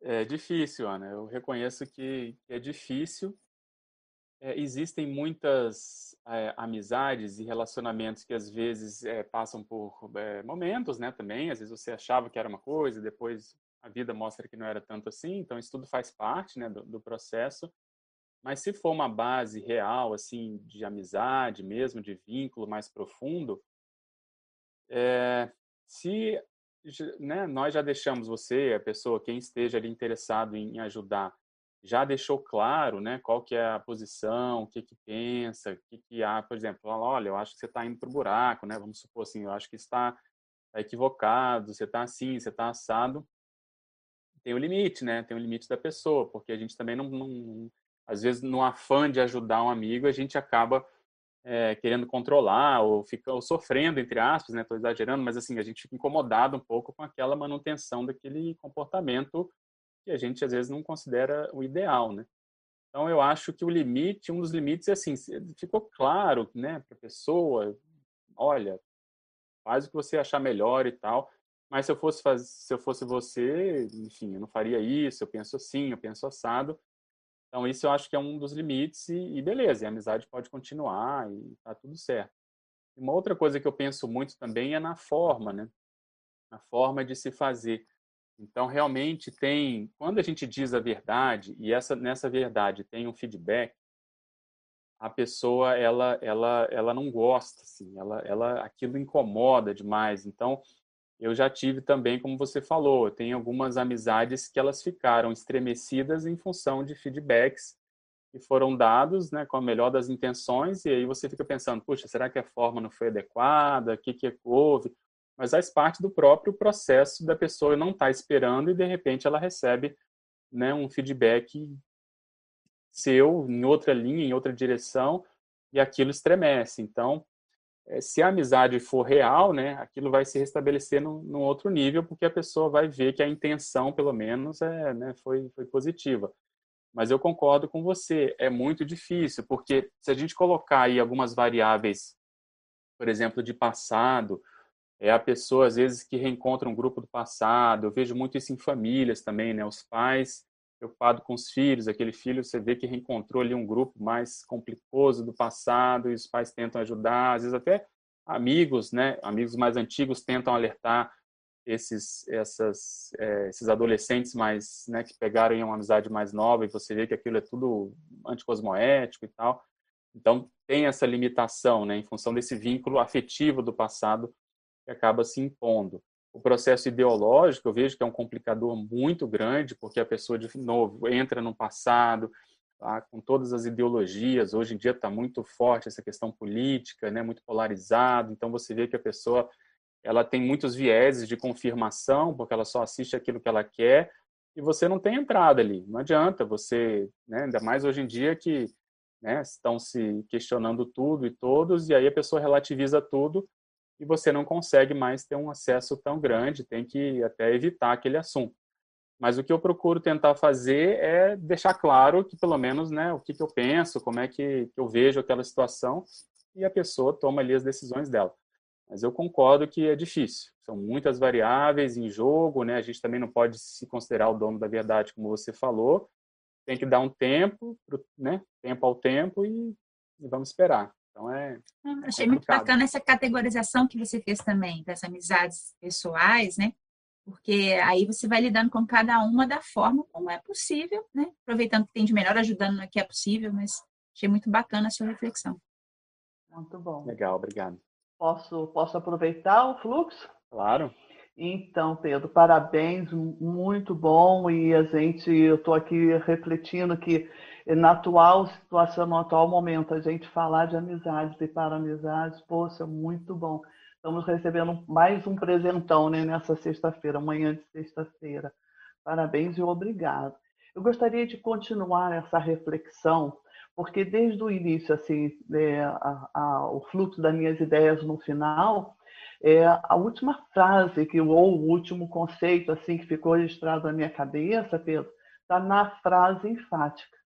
É difícil, Ana. Eu reconheço que é difícil. É, existem muitas é, amizades e relacionamentos que às vezes é, passam por é, momentos, né? Também, às vezes você achava que era uma coisa, depois a vida mostra que não era tanto assim. Então isso tudo faz parte, né, do, do processo. Mas se for uma base real, assim, de amizade mesmo, de vínculo mais profundo, é, se né, nós já deixamos você, a pessoa, quem esteja ali interessado em ajudar, já deixou claro, né, qual que é a posição, o que que pensa, o que que há, por exemplo, olha, eu acho que você está indo para o buraco, né, vamos supor assim, eu acho que está tá equivocado, você está assim, você está assado, tem o um limite, né, tem o um limite da pessoa, porque a gente também não, não, às vezes no afã de ajudar um amigo, a gente acaba é, querendo controlar ou, fica, ou sofrendo, entre aspas, né? Estou exagerando, mas assim, a gente fica incomodado um pouco com aquela manutenção daquele comportamento que a gente às vezes não considera o ideal, né? Então, eu acho que o limite, um dos limites é assim, ficou claro, né, para a pessoa, olha, faz o que você achar melhor e tal, mas se eu fosse fazer, se eu fosse você, enfim, eu não faria isso, eu penso assim, eu penso assado. Então, isso eu acho que é um dos limites e, e beleza, e a amizade pode continuar e tá tudo certo. Uma outra coisa que eu penso muito também é na forma, né? Na forma de se fazer. Então, realmente tem, quando a gente diz a verdade e essa nessa verdade tem um feedback, a pessoa ela ela ela não gosta assim, ela ela aquilo incomoda demais. Então, eu já tive também, como você falou, eu tenho algumas amizades que elas ficaram estremecidas em função de feedbacks que foram dados, né, com a melhor das intenções, e aí você fica pensando, puxa, será que a forma não foi adequada? O que que houve? Mas faz parte do próprio processo da pessoa não estar tá esperando e de repente ela recebe, né, um feedback seu em outra linha, em outra direção, e aquilo estremece. Então, é, se a amizade for real, né, aquilo vai se restabelecer num, num, outro nível, porque a pessoa vai ver que a intenção, pelo menos, é, né, foi, foi positiva. Mas eu concordo com você, é muito difícil, porque se a gente colocar aí algumas variáveis, por exemplo, de passado, é a pessoa, às vezes, que reencontra um grupo do passado, eu vejo muito isso em famílias também, né, os pais preocupado com os filhos, aquele filho você vê que reencontrou ali um grupo mais complicoso do passado e os pais tentam ajudar, às vezes até amigos, né, amigos mais antigos tentam alertar esses essas é, esses adolescentes mais, né, que pegaram uma amizade mais nova e você vê que aquilo é tudo anticosmoético e tal. Então tem essa limitação, né, em função desse vínculo afetivo do passado acaba se impondo. O processo ideológico, eu vejo que é um complicador muito grande, porque a pessoa, de novo, entra no passado, tá, com todas as ideologias. Hoje em dia está muito forte essa questão política, né, muito polarizado. Então, você vê que a pessoa ela tem muitos vieses de confirmação, porque ela só assiste aquilo que ela quer, e você não tem entrada ali. Não adianta você, né, ainda mais hoje em dia que né, estão se questionando tudo e todos, e aí a pessoa relativiza tudo e você não consegue mais ter um acesso tão grande, tem que até evitar aquele assunto. Mas o que eu procuro tentar fazer é deixar claro que, pelo menos, né, o que, que eu penso, como é que, que eu vejo aquela situação, e a pessoa toma ali as decisões dela. Mas eu concordo que é difícil. São muitas variáveis em jogo, né? A gente também não pode se considerar o dono da verdade, como você falou. Tem que dar um tempo, né? Tempo ao tempo e, e vamos esperar. Então é. Ah, achei muito bacana essa categorização que você fez também, das amizades pessoais, né? Porque aí você vai lidando com cada uma da forma como é possível, né? Aproveitando que tem de melhor, ajudando no que é possível, mas achei muito bacana a sua reflexão. Muito bom. Legal, obrigado. Posso, posso aproveitar o fluxo? Claro. Então, Pedro, parabéns, muito bom. E a gente, eu estou aqui refletindo que na atual situação, no atual momento, a gente falar de amizades e para amizades, poxa, muito bom. Estamos recebendo mais um presentão né, nessa sexta-feira, amanhã de sexta-feira. Parabéns e obrigado. Eu gostaria de continuar essa reflexão, porque desde o início, assim, é, a, a, o fluxo das minhas ideias no final, é, a última frase que ou o último conceito assim que ficou registrado na minha cabeça, Pedro, está na frase enfática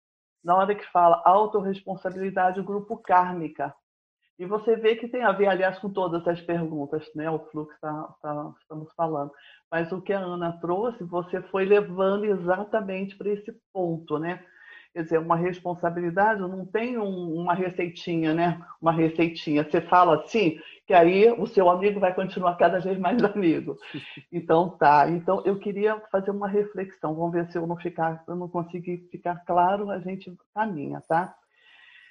na hora que fala autorresponsabilidade grupo kármica. E você vê que tem a ver, aliás, com todas as perguntas, né? O fluxo tá, tá, estamos falando. Mas o que a Ana trouxe, você foi levando exatamente para esse ponto, né? Quer dizer, uma responsabilidade não tem um, uma receitinha, né? Uma receitinha. Você fala assim, que aí o seu amigo vai continuar cada vez mais [laughs] amigo. Então tá. Então eu queria fazer uma reflexão. Vamos ver se eu não ficar, eu não conseguir ficar claro, a gente caminha, tá?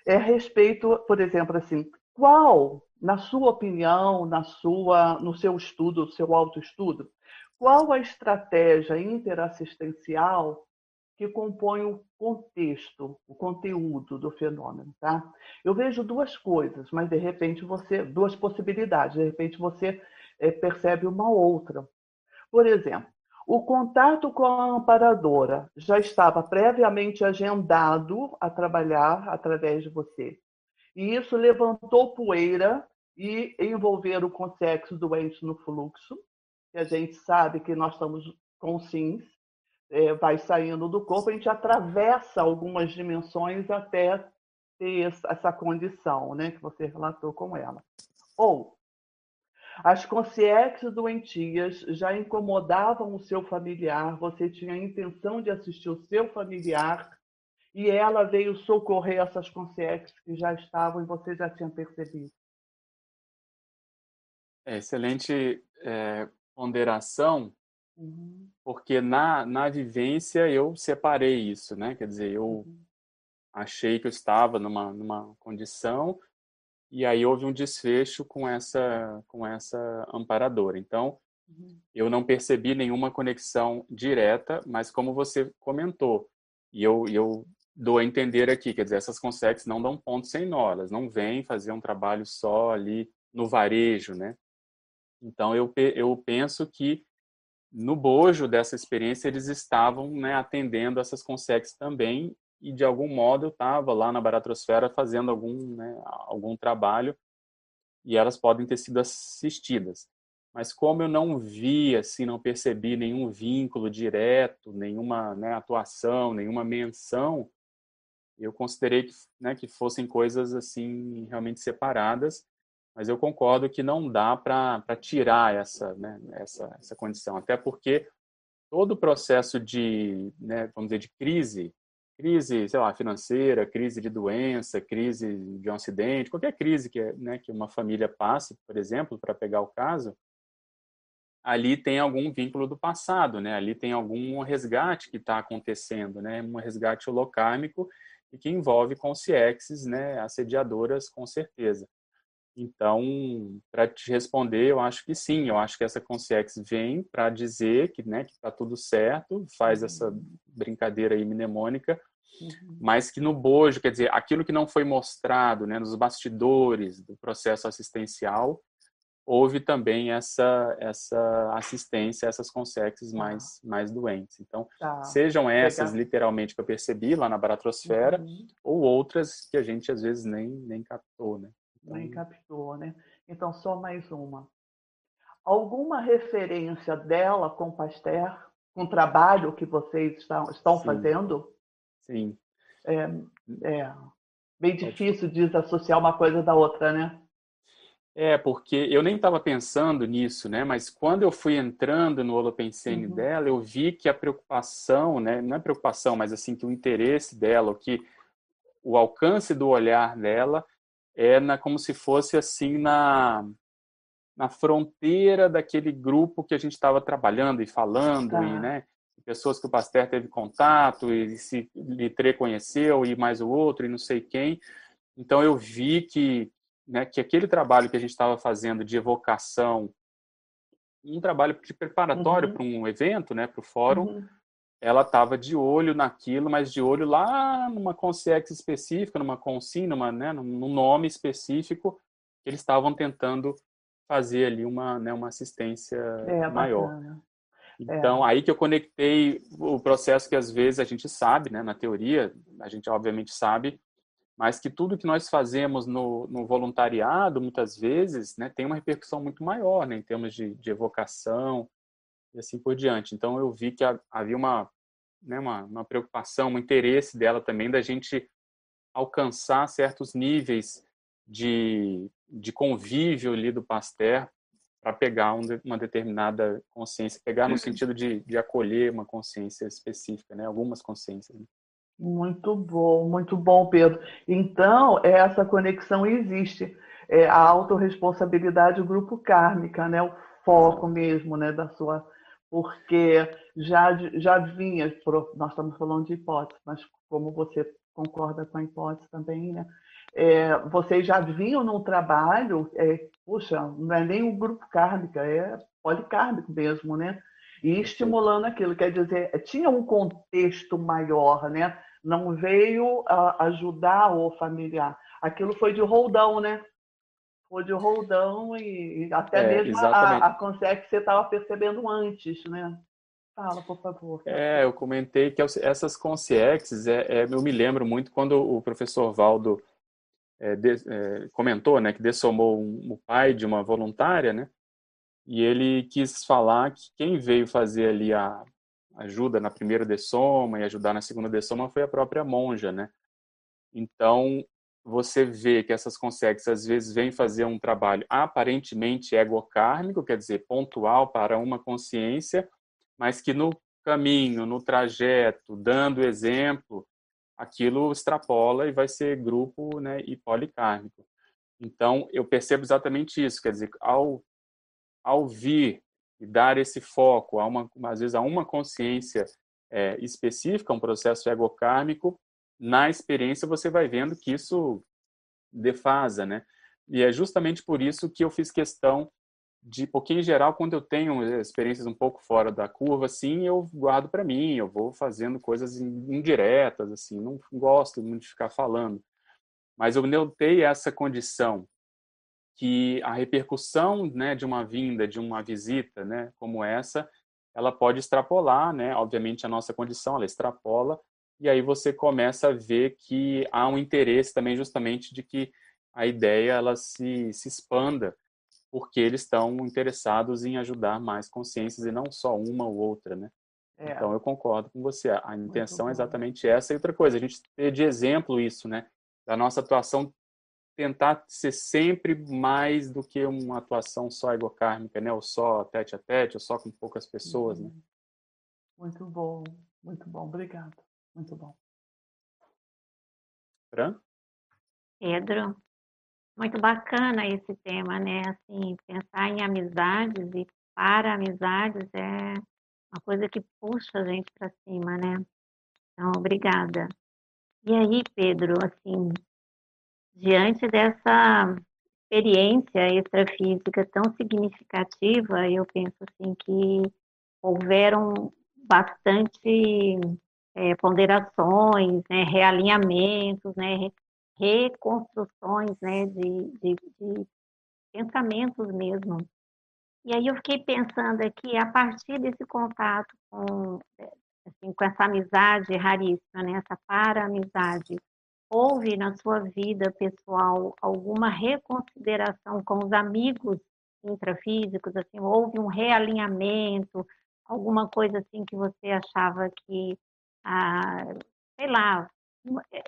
É respeito, por exemplo, assim, qual, na sua opinião, na sua, no seu estudo, no seu autoestudo, qual a estratégia interassistencial que compõe o contexto, o conteúdo do fenômeno, tá? Eu vejo duas coisas, mas de repente você, duas possibilidades, de repente você é, percebe uma outra. Por exemplo, o contato com a amparadora já estava previamente agendado a trabalhar através de você. E isso levantou poeira e envolver o consexo doente no fluxo, que a gente sabe que nós estamos com SINS, é, vai saindo do corpo, a gente atravessa algumas dimensões até ter essa condição, né, que você relatou com ela. Ou as consciências doentias já incomodavam o seu familiar, você tinha a intenção de assistir o seu familiar e ela veio socorrer essas consciências que já estavam e você já tinha percebido. É, excelente é, ponderação, uhum. porque na, na vivência eu separei isso, né? Quer dizer, eu uhum. achei que eu estava numa, numa condição e aí houve um desfecho com essa, com essa amparadora. Então, uhum. eu não percebi nenhuma conexão direta, mas como você comentou, e eu, eu dou a entender aqui, quer dizer, essas consex não dão ponto sem nó, elas não vêm fazer um trabalho só ali no varejo, né? Então, eu, eu penso que no bojo dessa experiência eles estavam né, atendendo essas consex também e de algum modo eu estava lá na baratrosfera fazendo algum, né, algum trabalho e elas podem ter sido assistidas. Mas como eu não vi, assim, não percebi nenhum vínculo direto, nenhuma né, atuação, nenhuma menção, eu considerei que, né, que fossem coisas assim realmente separadas, mas eu concordo que não dá para tirar essa, né, essa, essa condição, até porque todo o processo de, né, vamos dizer, de crise, crise, sei lá, financeira, crise de doença, crise de um acidente, qualquer crise que, né, que uma família passe, por exemplo, para pegar o caso, ali tem algum vínculo do passado, né? Ali tem algum resgate que está acontecendo, né? Um resgate holocármico e que envolve consciexes, né, assediadoras com certeza. Então, para te responder, eu acho que sim, eu acho que essa consciex vem para dizer que né, está tudo certo, faz essa uhum. brincadeira aí mnemônica, uhum. mas que no bojo, quer dizer, aquilo que não foi mostrado né, nos bastidores do processo assistencial, houve também essa essa assistência a essas consexes tá. mais mais doentes. Então, tá. sejam essas Legal. literalmente que eu percebi lá na baratrosfera uhum. ou outras que a gente às vezes nem nem captou, né? Nem captou, né? Então só mais uma. Alguma referência dela com Pasteur, com o trabalho que vocês estão, estão Sim. fazendo? Sim. É, é bem difícil desassociar uma coisa da outra, né? É, porque eu nem estava pensando nisso, né? Mas quando eu fui entrando no Holopensene uhum. dela, eu vi que a preocupação, né? Não é preocupação, mas assim, que o interesse dela, que o alcance do olhar dela é na, como se fosse assim na, na fronteira daquele grupo que a gente estava trabalhando e falando, e, tá. né? Pessoas que o Pasteur teve contato e se Litre conheceu e mais o outro e não sei quem. Então eu vi que né, que aquele trabalho que a gente estava fazendo de evocação, um trabalho de preparatório uhum. para um evento, né, para o fórum, uhum. Ela estava de olho naquilo, mas de olho lá numa consciência específica, numa consim, numa, né, num nome específico, que eles estavam tentando fazer ali uma, né, uma assistência é, maior. Bacana. É. Então, é. aí que eu conectei o processo que às vezes a gente sabe, né, na teoria, a gente obviamente sabe, mas que tudo que nós fazemos no, no voluntariado, muitas vezes, né, tem uma repercussão muito maior, né, em termos de, de evocação e assim por diante. Então, eu vi que havia uma, né, uma, uma preocupação, um interesse dela também da gente alcançar certos níveis de, de convívio ali do Pasteur para pegar uma determinada consciência, pegar no sentido de, de acolher uma consciência específica, né? algumas consciências. Né? Muito bom, muito bom, Pedro. Então, essa conexão existe. É a autorresponsabilidade, o grupo kármica, né? o foco mesmo né? da sua. Porque já, já vinha, nós estamos falando de hipótese, mas como você concorda com a hipótese também, né? É, vocês já vinham num trabalho, é, puxa, não é nem o grupo kármica, é policármico mesmo, né? E estimulando aquilo, quer dizer, tinha um contexto maior, né? não veio ajudar o familiar. Aquilo foi de roldão, né? Foi de roldão e, até é, mesmo a, a consegue que você estava percebendo antes, né? Fala, por favor. É, eu comentei que essas consciexes, é, é, eu me lembro muito quando o professor Valdo é, de, é, comentou, né, que dessomou um, o pai de uma voluntária, né, e ele quis falar que quem veio fazer ali a, ajuda na primeira dessoma e ajudar na segunda dessoma foi a própria monja, né? Então, você vê que essas consegues às vezes vêm fazer um trabalho aparentemente egocármico, quer dizer, pontual para uma consciência, mas que no caminho, no trajeto, dando exemplo, aquilo extrapola e vai ser grupo né, e policármico. Então, eu percebo exatamente isso, quer dizer, ao, ao vir e dar esse foco, a uma, às vezes, a uma consciência é, específica, um processo egocármico, na experiência você vai vendo que isso defasa, né? E é justamente por isso que eu fiz questão de, porque em geral, quando eu tenho experiências um pouco fora da curva, assim, eu guardo para mim, eu vou fazendo coisas indiretas, assim, não gosto muito de ficar falando. Mas eu notei essa condição que a repercussão, né, de uma vinda, de uma visita, né, como essa, ela pode extrapolar, né? Obviamente a nossa condição ela extrapola e aí você começa a ver que há um interesse também justamente de que a ideia ela se, se expanda porque eles estão interessados em ajudar mais consciências e não só uma ou outra, né? É. Então eu concordo com você. A intenção é exatamente essa. E outra coisa, a gente ter de exemplo isso, né? Da nossa atuação tentar ser sempre mais do que uma atuação só egocármica, né? Ou só tete a tete, ou só com poucas pessoas, né? Uhum. Muito bom, muito bom. Obrigado. Muito bom. Fran? Pedro, muito bacana esse tema, né? Assim, pensar em amizades e para amizades é uma coisa que puxa a gente para cima, né? Então, obrigada. E aí, Pedro, assim, diante dessa experiência extrafísica tão significativa, eu penso assim que houveram bastante é, ponderações, né, realinhamentos, né, reconstruções né, de, de, de pensamentos mesmo. E aí eu fiquei pensando aqui, a partir desse contato com, assim, com essa amizade raríssima, né, essa para-amizade, houve na sua vida pessoal alguma reconsideração com os amigos intrafísicos, assim, houve um realinhamento, alguma coisa assim que você achava que ah, sei lá,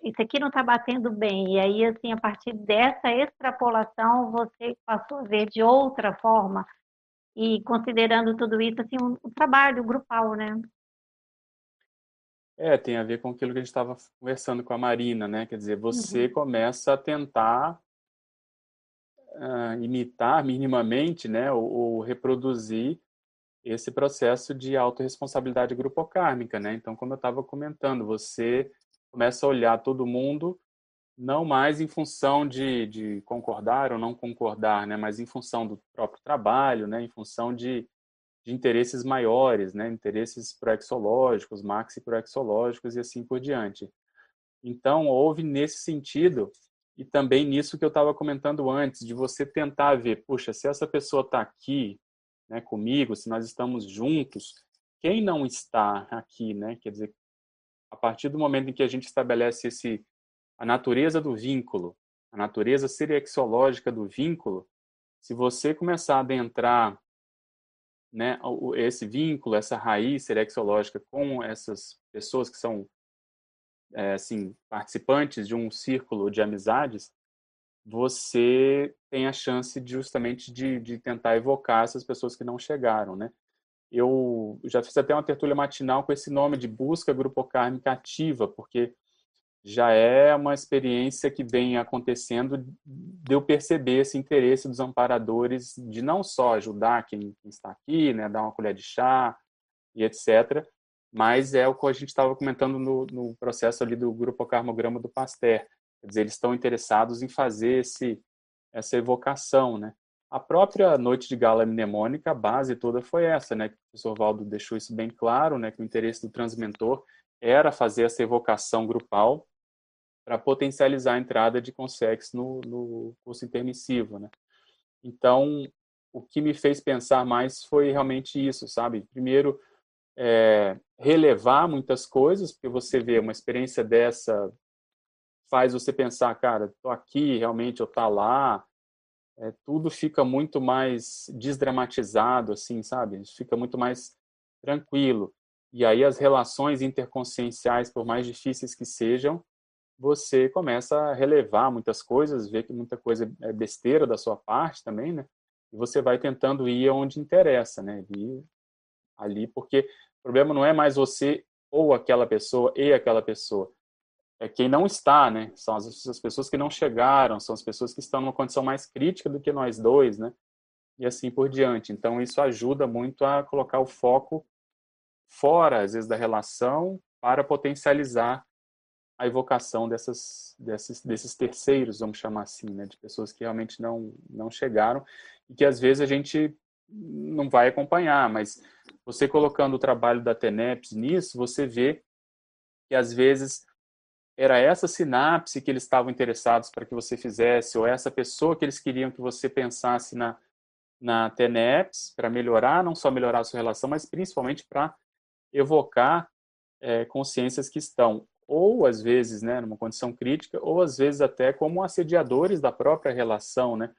isso aqui não está batendo bem. E aí, assim, a partir dessa extrapolação, você passou a ver de outra forma e considerando tudo isso, assim, um, um trabalho grupal, né? É, tem a ver com aquilo que a gente estava conversando com a Marina, né? Quer dizer, você uhum. começa a tentar uh, imitar minimamente, né? Ou, ou reproduzir esse processo de autorresponsabilidade grupocármica, né? Então, como eu estava comentando, você começa a olhar todo mundo não mais em função de, de, concordar ou não concordar, né? Mas em função do próprio trabalho, né? Em função de, de interesses maiores, né? Interesses proexológicos, maxi-proexológicos e assim por diante. Então, houve nesse sentido e também nisso que eu estava comentando antes, de você tentar ver, puxa, se essa pessoa está aqui né, comigo, se nós estamos juntos, quem não está aqui, né? Quer dizer, a partir do momento em que a gente estabelece esse a natureza do vínculo, a natureza seriexológica do vínculo, se você começar a adentrar né, esse vínculo, essa raiz serexológica com essas pessoas que são é, assim participantes de um círculo de amizades, você tem a chance de, justamente de, de tentar evocar essas pessoas que não chegaram, né? Eu já fiz até uma tertúlia matinal com esse nome de busca grupocármica ativa, porque já é uma experiência que vem acontecendo de eu perceber esse interesse dos amparadores de não só ajudar quem, quem está aqui, né, dar uma colher de chá e etc., mas é o que a gente estava comentando no, no processo ali do grupo carmograma do Pasteur, Quer dizer, eles estão interessados em fazer esse, essa evocação, né? A própria noite de gala mnemônica, a base toda foi essa, né? O professor Valdo deixou isso bem claro, né? Que o interesse do transmentor era fazer essa evocação grupal para potencializar a entrada de consex no, no curso intermissivo, né? Então, o que me fez pensar mais foi realmente isso, sabe? Primeiro, é, relevar muitas coisas, porque você vê uma experiência dessa faz você pensar, cara, tô aqui, realmente eu tá lá, é, tudo fica muito mais desdramatizado, assim, sabe? Fica muito mais tranquilo. E aí as relações interconscienciais, por mais difíceis que sejam, você começa a relevar muitas coisas, ver que muita coisa é besteira da sua parte também, né? E você vai tentando ir onde interessa, né? Ir ali, porque o problema não é mais você ou aquela pessoa e aquela pessoa. É quem não está, né? São as, as pessoas que não chegaram, são as pessoas que estão numa condição mais crítica do que nós dois, né? E assim por diante. Então, isso ajuda muito a colocar o foco fora, às vezes, da relação para potencializar a evocação dessas, desses, desses terceiros, vamos chamar assim, né, de pessoas que realmente não, não chegaram e que às vezes a gente não vai acompanhar, mas você colocando o trabalho da TENEPS nisso, você vê que às vezes era essa sinapse que eles estavam interessados para que você fizesse, ou essa pessoa que eles queriam que você pensasse na, na TENEPS, para melhorar, não só melhorar a sua relação, mas principalmente para evocar é, consciências que estão ou às vezes, né, numa condição crítica, ou às vezes até como assediadores da própria relação, né?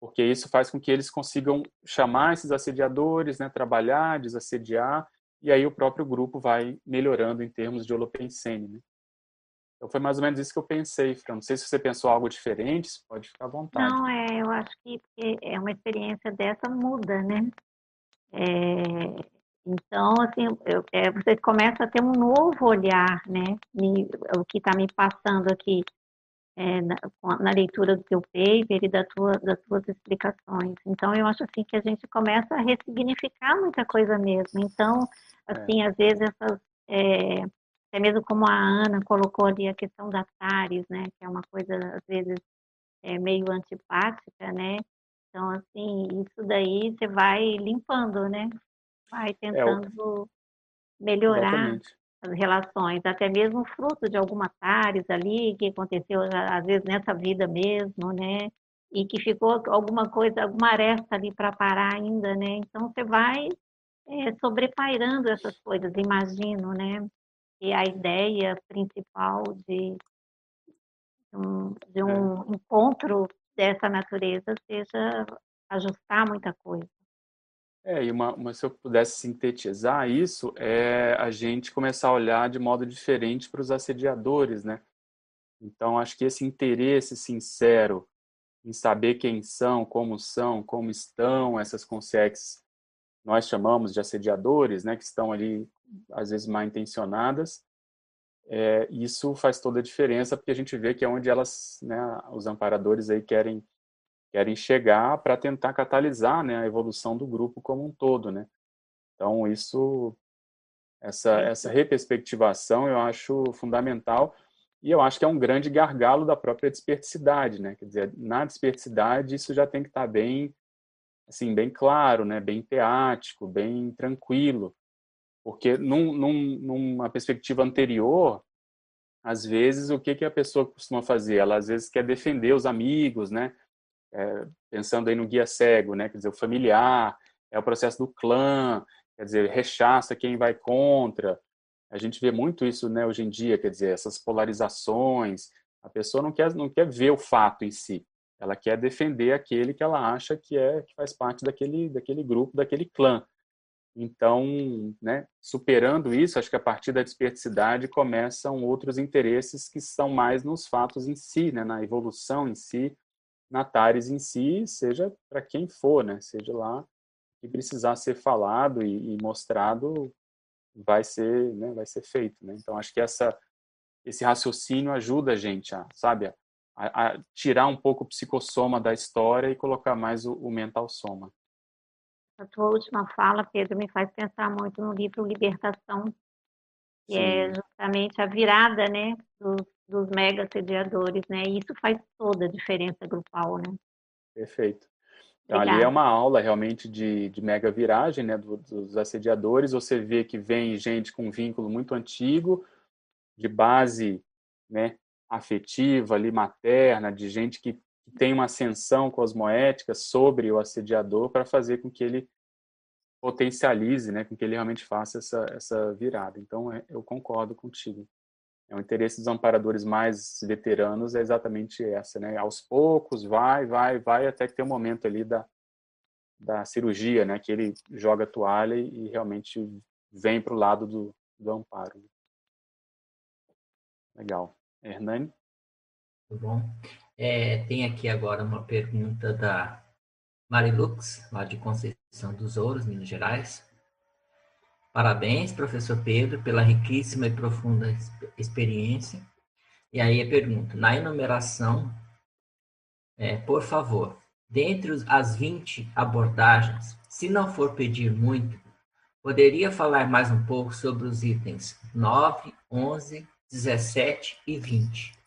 Porque isso faz com que eles consigam chamar esses assediadores, né, trabalhar, desassediar, e aí o próprio grupo vai melhorando em termos de holopensene, né? Então foi mais ou menos isso que eu pensei, Fran. Não sei se você pensou algo diferente, pode ficar à vontade. Não, é, eu acho que é uma experiência dessa muda, né? É, então, assim, eu, é, você começa a ter um novo olhar, né? Me, o que está me passando aqui é, na, na, leitura do seu paper e da tua, das suas explicações. Então, eu acho assim que a gente começa a ressignificar muita coisa mesmo. Então, é. assim, é. às vezes essas é, até mesmo como a Ana colocou ali a questão da TARES, né, que é uma coisa, às vezes, é, meio antipática, né, então, assim, isso daí você vai limpando, né, vai tentando é, melhorar exatamente. as relações, até mesmo fruto de alguma TARES ali, que aconteceu, às vezes, nessa vida mesmo, né, e que ficou alguma coisa, alguma aresta ali para parar ainda, né, então você vai é, sobrepairando essas coisas, imagino, né, que a ideia principal de um, de um é. encontro dessa natureza seja ajustar muita coisa. É, e uma, uma, se eu pudesse sintetizar isso, é a gente começar a olhar de modo diferente para os assediadores, né? Então, acho que esse interesse sincero em saber quem são, como são, como estão essas consciências, nós chamamos de assediadores, né, que estão ali às vezes mal intencionadas, é, isso faz toda a diferença porque a gente vê que é onde elas, né, os amparadores aí querem querem chegar para tentar catalisar, né, a evolução do grupo como um todo, né. Então isso, essa essa reperspectivação eu acho fundamental e eu acho que é um grande gargalo da própria desperticidade, né. Quer dizer, na desperticidade isso já tem que estar tá bem, assim, bem claro, né, bem teático, bem tranquilo porque num, num, numa perspectiva anterior, às vezes, o que, que a pessoa costuma fazer? Ela, às vezes, quer defender os amigos, né? É, pensando aí no guia cego, né? Quer dizer, o familiar, é o processo do clã, quer dizer, rechaça quem vai contra. A gente vê muito isso, né, hoje em dia, quer dizer, essas polarizações. A pessoa não quer, não quer ver o fato em si. Ela quer defender aquele que ela acha que é que faz parte daquele daquele grupo, daquele clã. Então, né, superando isso, acho que a partir da desperticidade começam outros interesses que são mais nos fatos em si, né, na evolução em si, na Tares em si, seja para quem for, né, seja lá que precisar ser falado e, e mostrado, vai ser, né, vai ser feito, né? Então acho que essa esse raciocínio ajuda a gente a, sabe, a, a tirar um pouco o psicossoma da história e colocar mais o, o mental soma. A tua última fala, Pedro, me faz pensar muito no livro Libertação, que é Sim. é justamente a virada, né, dos, dos mega sediadores, né? E isso faz toda a diferença grupal, né? Perfeito. Então, ali é uma aula realmente de, de mega viragem, né, dos assediadores. Você vê que vem gente com um vínculo muito antigo, de base, né, afetiva ali, materna, de gente que tem uma ascensão cosmoética sobre o assediador para fazer com que ele potencialize, né, com que ele realmente faça essa, essa virada. Então, é, eu concordo contigo. É o interesse dos amparadores mais veteranos é exatamente essa, né? Aos poucos, vai, vai, vai, até que tem um momento ali da, da cirurgia, né? Que ele joga a toalha e, realmente vem para o lado do, do amparo. Legal. Hernani? Tudo bom. É, tem aqui agora uma pergunta da Marilux, lá de Conceição dos Ouros, Minas Gerais. Parabéns, professor Pedro, pela riquíssima e profunda experiência. E aí a pergunta, na enumeração, é, por favor, dentre as 20 abordagens, se não for pedir muito, poderia falar mais um pouco sobre os itens 9, 11, 17 e 20.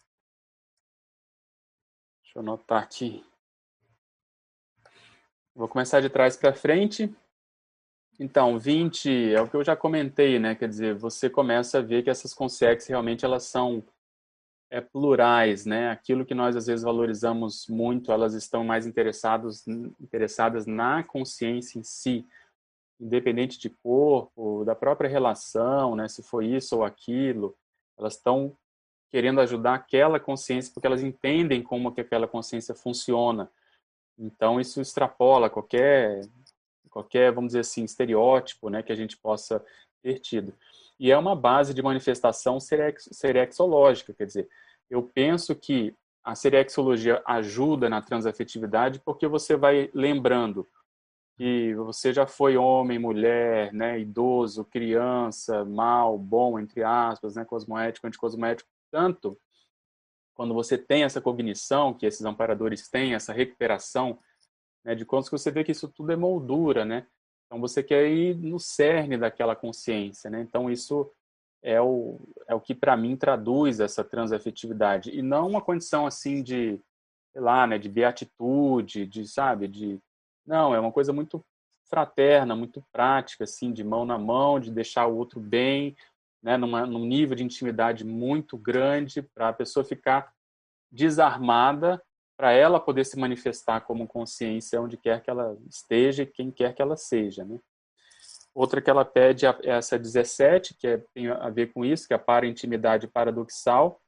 Deixa eu anotar aqui. Vou começar de trás para frente. Então, 20 é o que eu já comentei, né? Quer dizer, você começa a ver que essas consex realmente elas são é, plurais, né? Aquilo que nós às vezes valorizamos muito, elas estão mais interessados, interessadas na consciência em si, independente de corpo, da própria relação, né? Se foi isso ou aquilo, elas estão querendo ajudar aquela consciência porque elas entendem como que aquela consciência funciona. Então isso extrapola qualquer qualquer, vamos dizer assim, estereótipo, né, que a gente possa ter tido. E é uma base de manifestação serexológica, quer dizer, eu penso que a serexologia ajuda na transafetividade porque você vai lembrando que você já foi homem, mulher, né, idoso, criança, mal, bom, entre aspas, né, cosmoético, anticosmoético, tanto quando você tem essa cognição que esses amparadores têm, essa recuperação né, de contas que você vê que isso tudo é moldura, né? Então você quer ir no cerne daquela consciência, né? Então isso é o, é o que para mim traduz essa transafetividade e não uma condição assim de, sei lá, né, de beatitude, de, sabe, de não, é uma coisa muito fraterna, muito prática, assim, de mão na mão, de deixar o outro bem, né, numa, num nível de intimidade muito grande, para a pessoa ficar desarmada, para ela poder se manifestar como consciência onde quer que ela esteja e quem quer que ela seja. Né? Outra que ela pede é essa 17, que é, tem a ver com isso, que é a para-intimidade paradoxal,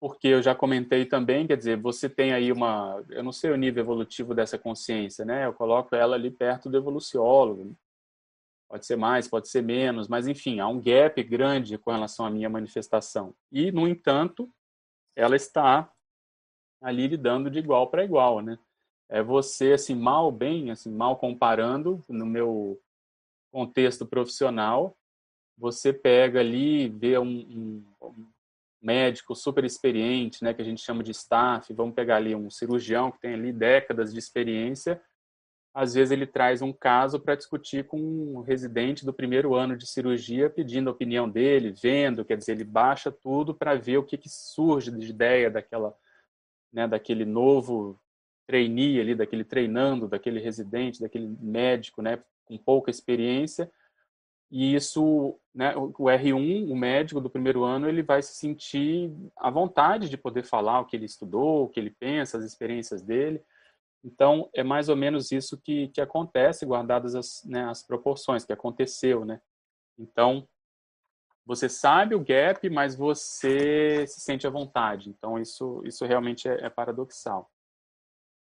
porque eu já comentei também, quer dizer, você tem aí uma, eu não sei o nível evolutivo dessa consciência, né? Eu coloco ela ali perto do evoluciólogo, Pode ser mais, pode ser menos, mas enfim, há um gap grande com relação à minha manifestação. E, no entanto, ela está ali lidando de igual para igual, né? É você, assim, mal, bem, assim, mal comparando, no meu contexto profissional, você pega ali, vê um, um, um médico super experiente, né, que a gente chama de staff, vamos pegar ali um cirurgião que tem ali décadas de experiência, às vezes ele traz um caso para discutir com um residente do primeiro ano de cirurgia, pedindo a opinião dele, vendo, quer dizer, ele baixa tudo para ver o que, que surge de ideia daquela, né, daquele novo trainee ali, daquele treinando, daquele residente, daquele médico, né, com pouca experiência. E isso, né, o R1, o médico do primeiro ano, ele vai se sentir à vontade de poder falar o que ele estudou, o que ele pensa, as experiências dele. Então, é mais ou menos isso que, que acontece, guardadas as, né, as proporções, que aconteceu, né? Então, você sabe o gap, mas você se sente à vontade. Então, isso, isso realmente é, é paradoxal.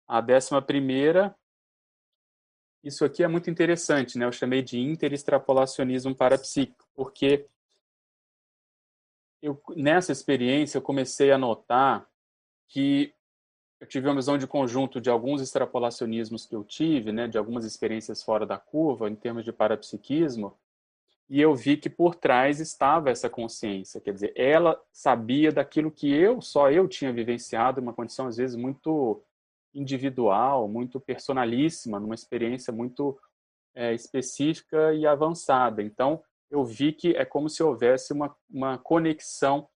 A décima primeira, isso aqui é muito interessante, né? Eu chamei de interextrapolacionismo parapsíquico, porque eu, nessa experiência eu comecei a notar que eu tive uma visão de conjunto de alguns extrapolacionismos que eu tive, né, de algumas experiências fora da curva, em termos de parapsiquismo, e eu vi que por trás estava essa consciência, quer dizer, ela sabia daquilo que eu, só eu tinha vivenciado, uma condição às vezes muito individual, muito personalíssima, numa experiência muito é, específica e avançada. Então, eu vi que é como se houvesse uma, uma conexão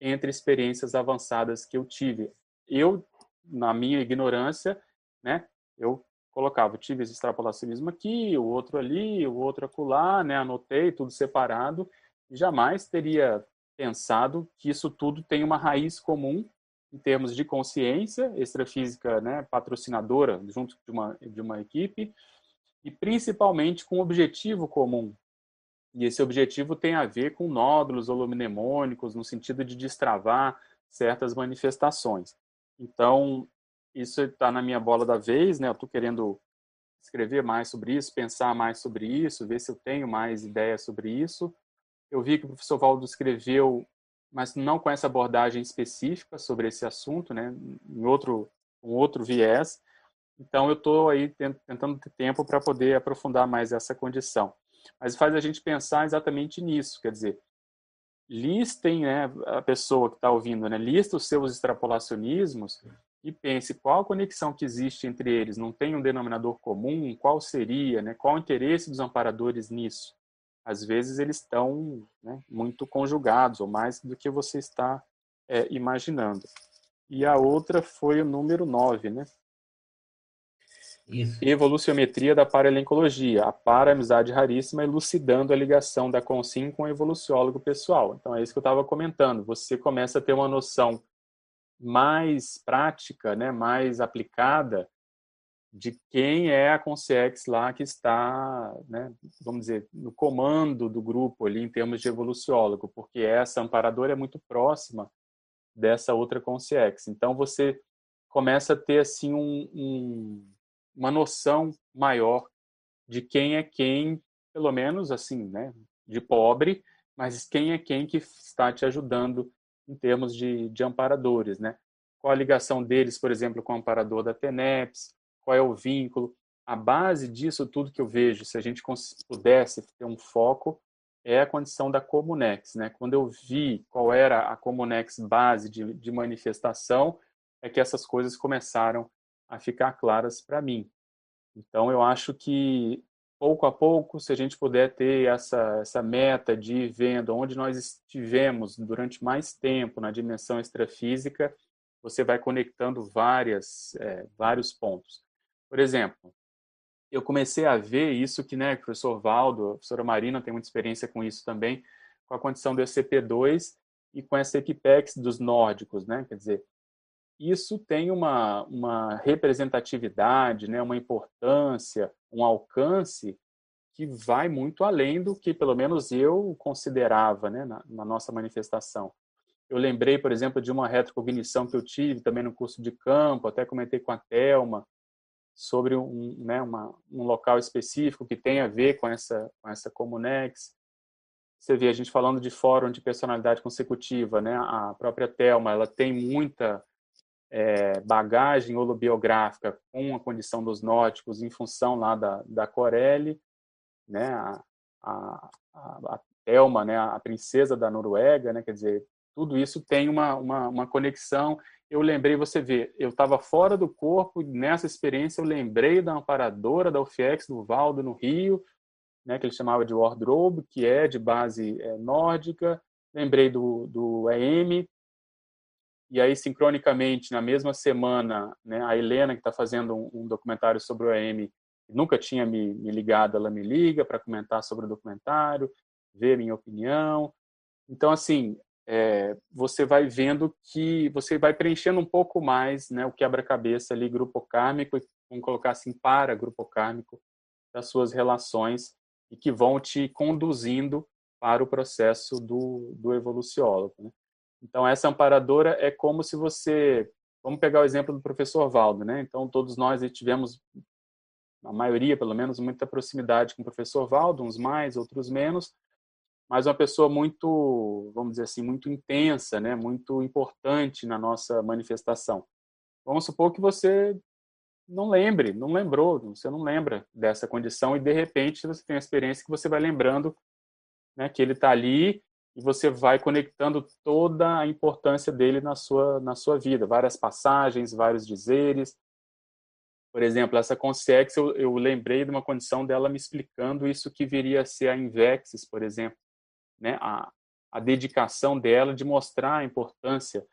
entre experiências avançadas que eu tive. Eu na minha ignorância, né, eu colocava, tive esse extrapolacionismo aqui, o outro ali, o outro acolá, né, anotei tudo separado, e jamais teria pensado que isso tudo tem uma raiz comum em termos de consciência extrafísica, né, patrocinadora junto de uma de uma equipe e principalmente com um objetivo comum. E esse objetivo tem a ver com nódulos holomnemônicos no sentido de destravar certas manifestações. Então, isso está na minha bola da vez, né? Eu estou querendo escrever mais sobre isso, pensar mais sobre isso, ver se eu tenho mais ideias sobre isso. Eu vi que o professor Valdo escreveu, mas não com essa abordagem específica sobre esse assunto, né, em outro, um outro viés. Então, eu estou aí tentando ter tempo para poder aprofundar mais essa condição. Mas faz a gente pensar exatamente nisso, quer dizer, listem, né, a pessoa que está ouvindo, né, lista os seus extrapolacionismos e pense qual a conexão que existe entre eles. Não tem um denominador comum? Qual seria? Né, qual o interesse dos amparadores nisso? Às vezes eles estão né, muito conjugados, ou mais do que você está é, imaginando. E a outra foi o número 9, né? Isso. Evoluciometria da paralencologia, a para-amizade raríssima, elucidando a ligação da consim com o evoluciólogo pessoal. Então, é isso que eu estava comentando. Você começa a ter uma noção mais prática, né, mais aplicada de quem é a Consciex lá que está, né, vamos dizer, no comando do grupo ali em termos de evoluciólogo, porque essa amparadora é muito próxima dessa outra Consciex. Então, você começa a ter assim um, um uma noção maior de quem é quem, pelo menos assim, né, de pobre, mas quem é quem que está te ajudando em termos de, de amparadores, né? Qual a ligação deles, por exemplo, com o amparador da TENEPS, qual é o vínculo. A base disso tudo que eu vejo, se a gente pudesse ter um foco, é a condição da Comunex. Né? Quando eu vi qual era a Comunex base de, de manifestação, é que essas coisas começaram a ficar claras para mim. Então, eu acho que pouco a pouco, se a gente puder ter essa, essa meta de ir vendo onde nós estivemos durante mais tempo na dimensão extrafísica, você vai conectando várias, é, vários pontos. Por exemplo, eu comecei a ver isso que né, o professor Valdo, a professora Marina tem muita experiência com isso também, com a condição do ECP2 e com essa Epipex dos nórdicos, né? Quer dizer, isso tem uma, uma representatividade, né, uma importância, um alcance que vai muito além do que, pelo menos, eu considerava né, na, na nossa manifestação. Eu lembrei, por exemplo, de uma retrocognição que eu tive também no curso de campo, até comentei com a Telma, sobre um, né, uma, um local específico que tem a ver com essa, com essa Comunex. Você vê a gente falando de fórum de personalidade consecutiva, né? A própria Telma, ela tem muita é, bagagem holobiográfica com a condição dos nórdicos em função lá da, da Corelli, né, a, a, a, Thelma, né, a princesa da Noruega, né, quer dizer, tudo isso tem uma, uma, uma conexão. Eu lembrei, você vê, eu estava fora do corpo, nessa experiência eu lembrei da amparadora da UFIEX do Valdo no Rio, né, que ele chamava de wardrobe, que é de base é, nórdica, lembrei do, do EM, e aí, sincronicamente, na mesma semana, né, a Helena, que está fazendo um, um, documentário sobre o AM, nunca tinha me, me ligado, ela me liga para comentar sobre o documentário, ver minha opinião. Então, assim, é, você vai vendo que você vai preenchendo um pouco mais né, o quebra-cabeça ali, grupo kármico, vamos colocar assim, para grupo kármico, das suas relações e que vão te conduzindo para o processo do, do evoluciólogo. Né? Então, essa amparadora é como se você. Vamos pegar o exemplo do professor Valdo, né? Então, todos nós tivemos, a maioria pelo menos, muita proximidade com o professor Valdo, uns mais, outros menos, mas uma pessoa muito, vamos dizer assim, muito intensa, né? Muito importante na nossa manifestação. Vamos supor que você não lembre, não lembrou, você não lembra dessa condição e de repente você tem a experiência que você vai lembrando, né? Que ele está ali e você vai conectando toda a importância dele na sua na sua vida, várias passagens, vários dizeres. Por exemplo, essa Consex, eu, eu lembrei de uma condição dela me explicando isso que viria a ser a Invexis, por exemplo, né? A, a dedicação dela de mostrar a importância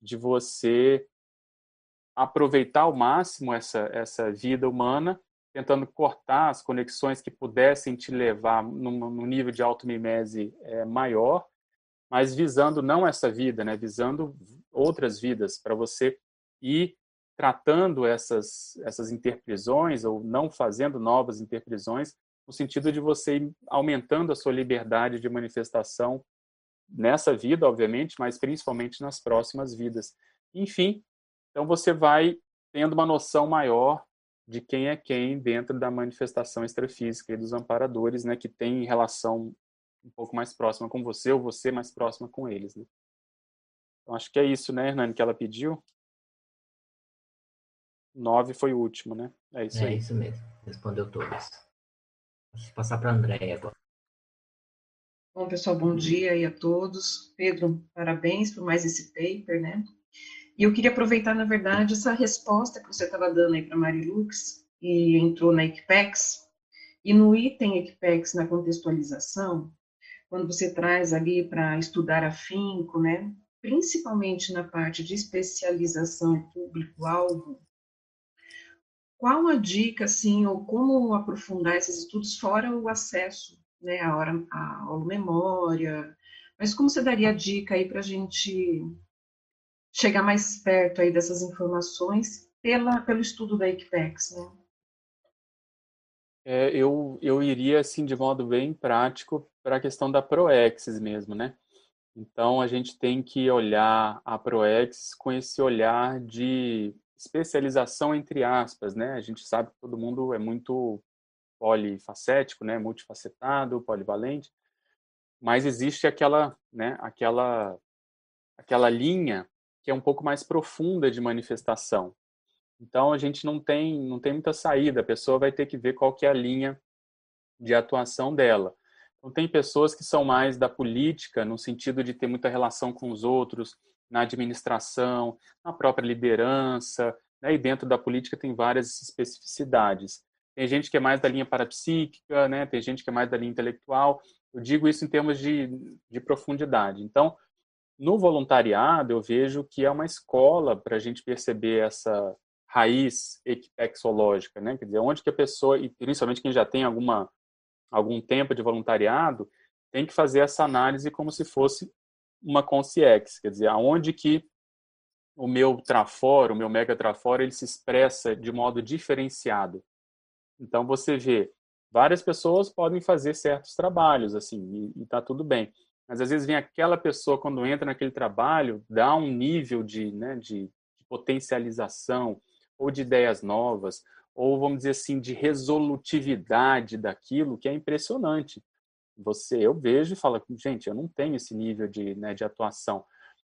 de você aproveitar ao máximo essa essa vida humana, tentando cortar as conexões que pudessem te levar num, num nível de automimese é, maior, mas visando não essa vida, né? Visando outras vidas para você ir tratando essas essas interprisões ou não fazendo novas interprisões, no sentido de você ir aumentando a sua liberdade de manifestação nessa vida, obviamente, mas principalmente nas próximas vidas. Enfim, então você vai tendo uma noção maior de quem é quem dentro da manifestação extrafísica e dos amparadores, né, que tem relação um pouco mais próxima com você ou você mais próxima com eles, né? Então acho que é isso, né, Hernani, que ela pediu. Nove foi o último, né? É isso é aí. É isso mesmo. Respondeu todos. Vou passar para a Andréia agora. Bom, pessoal, bom dia aí a todos. Pedro, parabéns por mais esse paper, né? E eu queria aproveitar, na verdade, essa resposta que você estava dando aí para a Marilux e entrou na Equipex. E no item Equipex, na contextualização, quando você traz ali para estudar afinco, né? Principalmente na parte de especialização e público-alvo, qual a dica, assim, ou como aprofundar esses estudos fora o acesso, né, à, hora, à aula memória, mas como você daria a dica aí para a gente chegar mais perto aí dessas informações pela, pelo estudo da Equipex, né? É, eu, eu iria, assim, de modo bem prático para a questão da ProExis mesmo, né? Então, a gente tem que olhar a ProExis com esse olhar de especialização entre aspas, né? A gente sabe que todo mundo é muito polifacético, né? Multifacetado, polivalente, mas existe aquela, né? Aquela, aquela linha que é um pouco mais profunda de manifestação. Então a gente não tem não tem muita saída. A pessoa vai ter que ver qual que é a linha de atuação dela. Então tem pessoas que são mais da política no sentido de ter muita relação com os outros, na administração, na própria liderança, né? e dentro da política tem várias especificidades. Tem gente que é mais da linha parapsíquica, né? tem gente que é mais da linha intelectual. Eu digo isso em termos de, de profundidade. Então, no voluntariado, eu vejo que é uma escola para a gente perceber essa raiz equipexológica, né? Quer dizer, onde que a pessoa, e principalmente quem já tem alguma, algum tempo de voluntariado, tem que fazer essa análise como se fosse uma consciex, quer dizer, aonde que o meu trafor, o meu mega trafor, ele se expressa de modo diferenciado. Então você vê, várias pessoas podem fazer certos trabalhos, assim, e, está tudo bem. Mas às vezes vem aquela pessoa, quando entra naquele trabalho, dá um nível de, né, de, de potencialização, ou de ideias novas, ou vamos dizer assim, de resolutividade daquilo, que é impressionante você eu vejo e falo, gente, eu não tenho esse nível de, né, de atuação.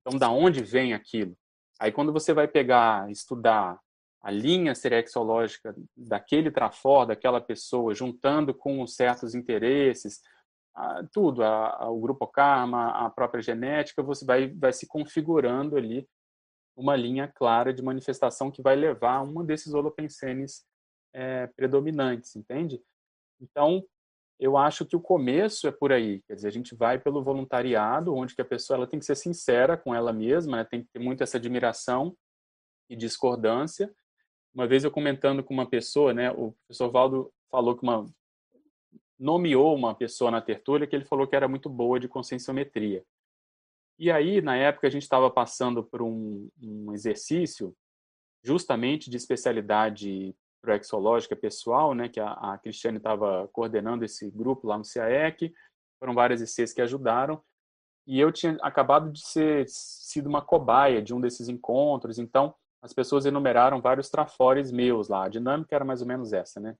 Então, da onde vem aquilo? Aí, quando você vai pegar, estudar a linha serexológica daquele trafor, daquela pessoa, juntando com certos interesses, tudo, a, a, o grupo karma, a própria genética, você vai, vai se configurando ali uma linha clara de manifestação que vai levar a uma desses holopensenes é, predominantes, entende? Então, eu acho que o começo é por aí. Quer dizer, a gente vai pelo voluntariado, onde que a pessoa ela tem que ser sincera com ela mesma, né? tem que ter muito essa admiração e discordância. Uma vez eu comentando com uma pessoa, né, o professor Valdo falou que uma nomeou uma pessoa na tertúlia que ele falou que era muito boa de conscienciometria. E aí, na época, a gente estava passando por um, um exercício justamente de especialidade proexológica pessoal, né, que a, a Cristiane estava coordenando esse grupo lá no CAEC, foram várias ICs que ajudaram, e eu tinha acabado de ser sido uma cobaia de um desses encontros, então as pessoas enumeraram vários trafores meus lá, a dinâmica era mais ou menos essa, né?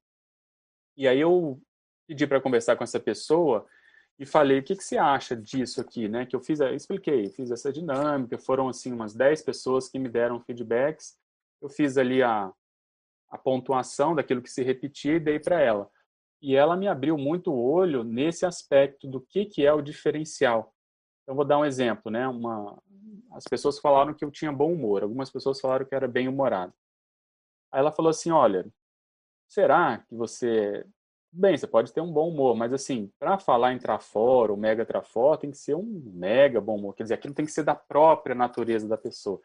E aí eu pedi para conversar com essa pessoa e falei, o que, que você acha disso aqui, né? Que eu fiz, eu expliquei, fiz essa dinâmica, foram assim umas 10 pessoas que me deram feedbacks, eu fiz ali a, a pontuação daquilo que se repetia e dei para ela. E ela me abriu muito o olho nesse aspecto do que, que é o diferencial. Então, vou dar um exemplo, né? Uma, as pessoas falaram que eu tinha bom humor, algumas pessoas falaram que era bem humorado. Aí ela falou assim, olha, será que você... Bem, você pode ter um bom humor, mas assim, para falar em trafor ou mega trafor, tem que ser um mega bom humor. Quer dizer, aquilo tem que ser da própria natureza da pessoa.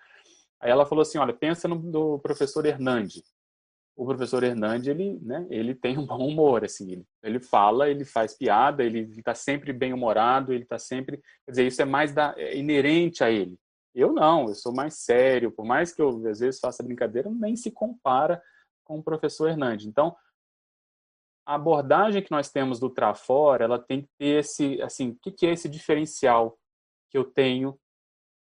Aí ela falou assim, olha, pensa no, professor Hernandes o professor Hernandes, ele, né, ele tem um bom humor, assim, ele, ele fala, ele faz piada, ele está sempre bem humorado, ele está sempre, quer dizer, isso é mais da, é inerente a ele. Eu não, eu sou mais sério, por mais que eu às vezes faça brincadeira, nem se compara com o professor Hernandes. Então, a abordagem que nós temos do Trafor, ela tem que ter esse, assim, o que é esse diferencial que eu tenho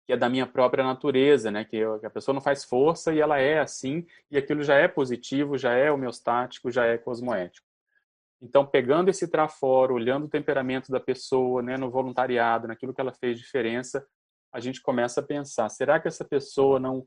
que é da minha própria natureza, né? Que, eu, que a pessoa não faz força e ela é assim, e aquilo já é positivo, já é homeostático, já é cosmoético. Então, pegando esse traforo, olhando o temperamento da pessoa, né, no voluntariado, naquilo que ela fez diferença, a gente começa a pensar: será que essa pessoa não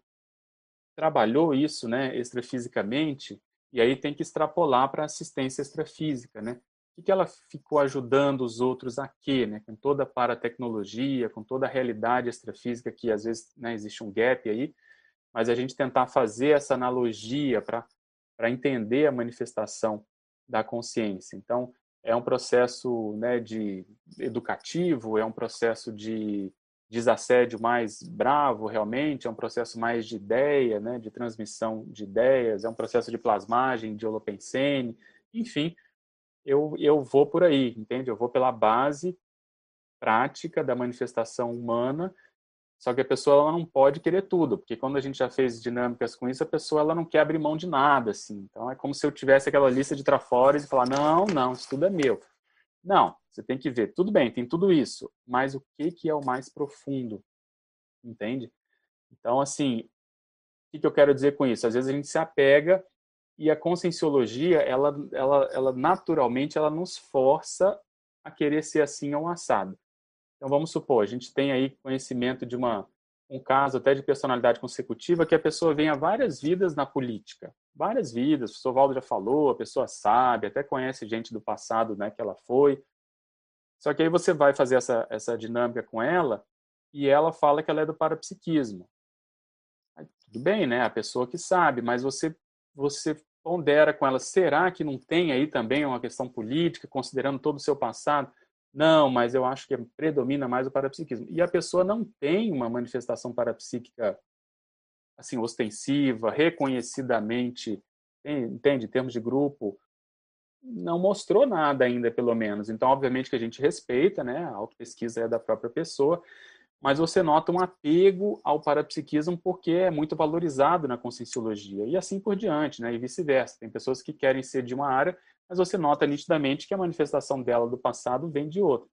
trabalhou isso, né, extrafisicamente? E aí tem que extrapolar para assistência extrafísica, né? O que ela ficou ajudando os outros a quê, né? Com toda a paratecnologia, com toda a realidade extrafísica que às vezes né, existe um gap aí, mas a gente tentar fazer essa analogia para entender a manifestação da consciência. Então, é um processo né, de educativo, é um processo de desassédio mais bravo, realmente, é um processo mais de ideia, né, de transmissão de ideias, é um processo de plasmagem, de holopensene, enfim, eu, eu vou por aí, entende? Eu vou pela base prática da manifestação humana, só que a pessoa ela não pode querer tudo, porque quando a gente já fez dinâmicas com isso, a pessoa ela não quer abrir mão de nada, assim. Então é como se eu tivesse aquela lista de trafores e falar: não, não, isso tudo é meu. Não, você tem que ver. Tudo bem, tem tudo isso, mas o que que é o mais profundo, entende? Então assim, o que, eu quero dizer com isso? Às vezes a gente se apega e a conscienciologia, ela, ela, ela naturalmente, ela nos força a querer ser assim ou assado. Então, vamos supor, a gente tem aí conhecimento de uma, um caso até de personalidade consecutiva que a pessoa vem há várias vidas na política. Várias vidas, o professor Valdo já falou, a pessoa sabe, até conhece gente do passado né, que ela foi. Só que aí você vai fazer essa, essa dinâmica com ela e ela fala que ela é do parapsiquismo. Aí, tudo bem, né? A pessoa que sabe, mas você você pondera com ela, será que não tem aí também uma questão política, considerando todo o seu passado? Não, mas eu acho que predomina mais o parapsiquismo. E a pessoa não tem uma manifestação parapsíquica assim ostensiva, reconhecidamente, entende, em termos de grupo, não mostrou nada ainda, pelo menos. Então, obviamente que a gente respeita, né? A autopesquisa é da própria pessoa, mas você nota um apego ao parapsiquismo porque é muito valorizado na conscienciologia e assim por diante, né? E vice-versa. Tem pessoas que querem ser de uma área, mas você nota nitidamente que a manifestação dela do passado vem de outra.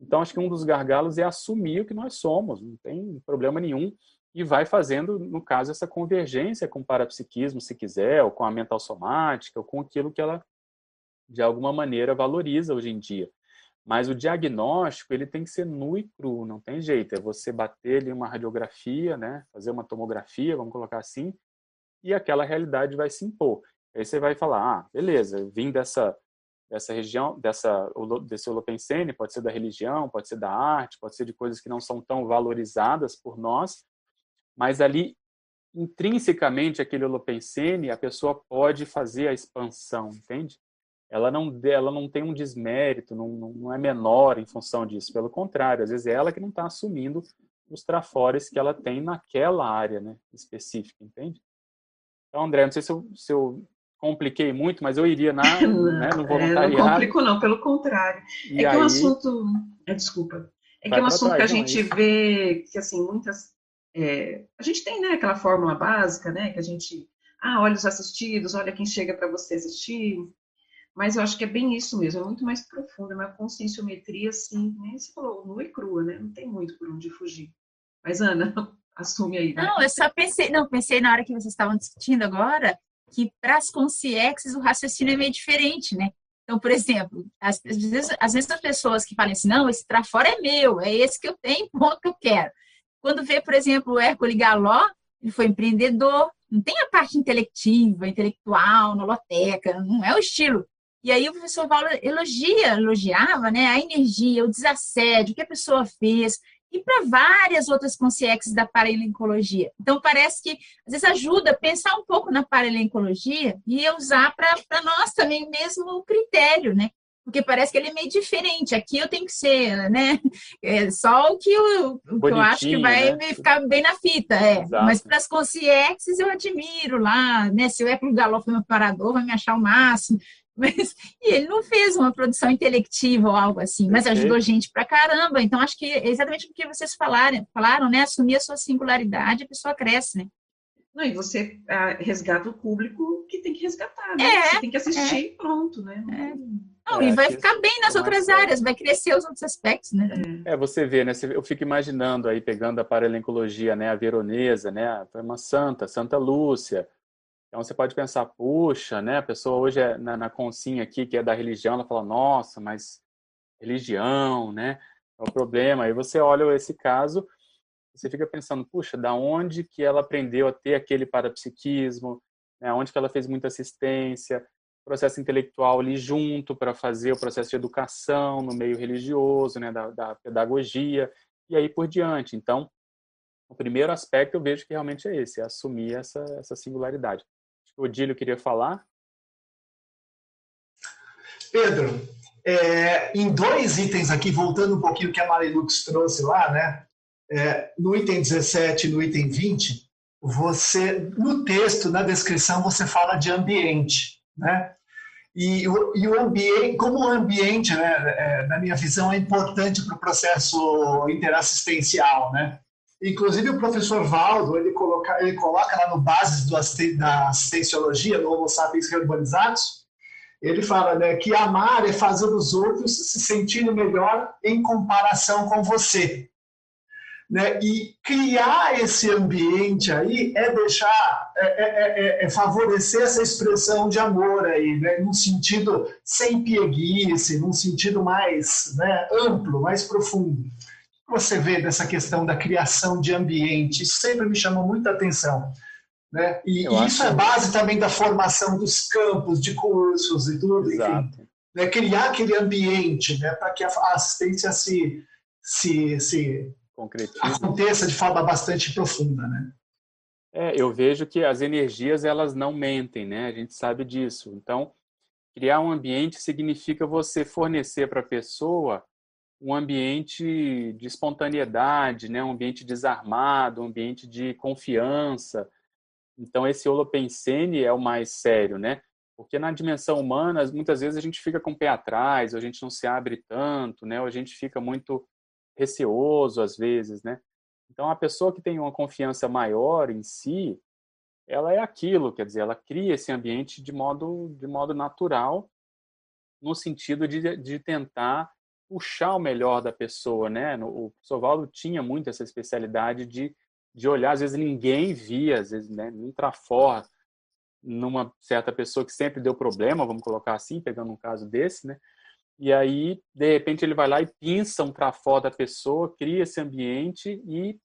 Então, acho que um dos gargalos é assumir o que nós somos, não tem problema nenhum, e vai fazendo, no caso, essa convergência com o parapsiquismo, se quiser, ou com a mental somática, ou com aquilo que ela, de alguma maneira, valoriza hoje em dia. Mas o diagnóstico ele tem que ser nu e cru, não tem jeito. É você bater ali uma radiografia, né, fazer uma tomografia, vamos colocar assim, e aquela realidade vai se impor. Aí você vai falar, ah, beleza, vim dessa dessa região, dessa desse holopensene, pode ser da religião, pode ser da arte, pode ser de coisas que não são tão valorizadas por nós, mas ali intrinsecamente aquele holopensene, a pessoa pode fazer a expansão, entende? ela não, ela não tem um desmérito, não, não é menor em função disso. Pelo contrário, às vezes é ela que não está assumindo os trafores que ela tem naquela área né, específica, entende? Então, André, não sei se eu, se eu compliquei muito, mas eu iria na, [coughs] né, no voluntariado. É, não complicou não, pelo contrário. E é que é um assunto... É, desculpa. É que é um assunto trás, que a gente vê que, assim, muitas... É, a gente tem, né, aquela fórmula básica, né, que a gente... Ah, olha os assistidos, olha quem chega para você assistir, mas eu acho que é bem isso mesmo, é muito mais profundo, é uma conscienciometria, assim, nem se falou, nua e crua, né? Não tem muito por onde fugir. Mas, Ana, [laughs] assume aí. Né? Não, eu só pensei, não, pensei na hora que vocês estavam discutindo agora, que para as consciexes o raciocínio é meio diferente, né? Então, por exemplo, às vezes, às vezes as pessoas que falam assim, não, esse trafora é meu, é esse que eu tenho, [laughs] ponto que eu quero. Quando vê, por exemplo, o Hércules Galó, ele foi empreendedor, não tem a parte intelectiva, intelectual, noloteca, não é o estilo. E aí o professor Paulo elogia, elogiava né, a energia, o desassédio que a pessoa fez, e para várias outras consciências da paralencologia. Então, parece que às vezes ajuda a pensar um pouco na paralencologia e usar para nós também mesmo o critério, né? Porque parece que ele é meio diferente. Aqui eu tenho que ser, né? É só o que eu, o que eu acho que vai né? ficar bem na fita. É. Mas para as consciências eu admiro lá, né? Se o Eco Galo foi meu parador, vai me achar o máximo. [laughs] Mas, e ele não fez uma produção intelectiva ou algo assim, mas ajudou gente pra caramba. Então, acho que é exatamente o que vocês falaram, falaram, né? Assumir a sua singularidade, a pessoa cresce, né? Não, e você ah, resgata o público que tem que resgatar, né? É, você tem que assistir é. pronto, né? Não, é, e vai ficar bem nas outras áreas, vai crescer os outros aspectos, né? É, você vê, né? Eu fico imaginando aí, pegando a paralencologia, né? A veronesa, né? Foi uma santa, Santa Lúcia. Então você pode pensar, puxa, né? A pessoa hoje é na, na consinha aqui, que é da religião, ela fala, nossa, mas religião, né? É o problema. Aí você olha esse caso, você fica pensando, puxa, da onde que ela aprendeu a ter aquele parapsiquismo, né? onde que ela fez muita assistência, processo intelectual ali junto para fazer o processo de educação no meio religioso, né, da, da, pedagogia e aí por diante. Então, o primeiro aspecto eu vejo que realmente é esse, é assumir essa, essa singularidade. O Odílio queria falar. Pedro, é, em dois itens aqui, voltando um pouquinho que a Marilux trouxe lá, né? É, no item 17 e no item 20, você, no texto, na descrição, você fala de ambiente né? E, e o ambiente, como o ambiente, né, é, na minha visão, é importante para o processo interassistencial, né? Inclusive o professor Valdo, ele coloca, ele coloca lá no Bases do, da Assistenciologia, no Homo Sapiens Reubanizados, ele fala né, que amar é fazer os outros se sentirem melhor em comparação com você. Né? E criar esse ambiente aí é deixar, é, é, é, é favorecer essa expressão de amor aí, né? num sentido sem pieguice, num sentido mais né, amplo, mais profundo. Você vê dessa questão da criação de ambiente, isso sempre me chamou muita atenção. Né? E, e isso é base também da formação dos campos, de cursos e tudo, Exato. enfim. Né? Criar aquele ambiente né? para que a assistência se, se, se concretiza. Aconteça de forma bastante profunda, né? É, eu vejo que as energias elas não mentem, né? A gente sabe disso. Então, criar um ambiente significa você fornecer para a pessoa um ambiente de espontaneidade, né? Um ambiente desarmado, um ambiente de confiança. Então, esse holopensene é o mais sério, né? Porque na dimensão humana, muitas vezes a gente fica com o pé atrás, ou a gente não se abre tanto, né? Ou a gente fica muito receoso às vezes, né? Então, a pessoa que tem uma confiança maior em si, ela é aquilo, quer dizer, ela cria esse ambiente de modo, de modo natural, no sentido de, de tentar puxar o melhor da pessoa, né? O professor Valdo tinha muito essa especialidade de, de olhar, às vezes ninguém via, às vezes, né? Num trafor, numa certa pessoa que sempre deu problema, vamos colocar assim, pegando um caso desse, né? E aí, de repente, ele vai lá e pinça um trafó da pessoa, cria esse ambiente e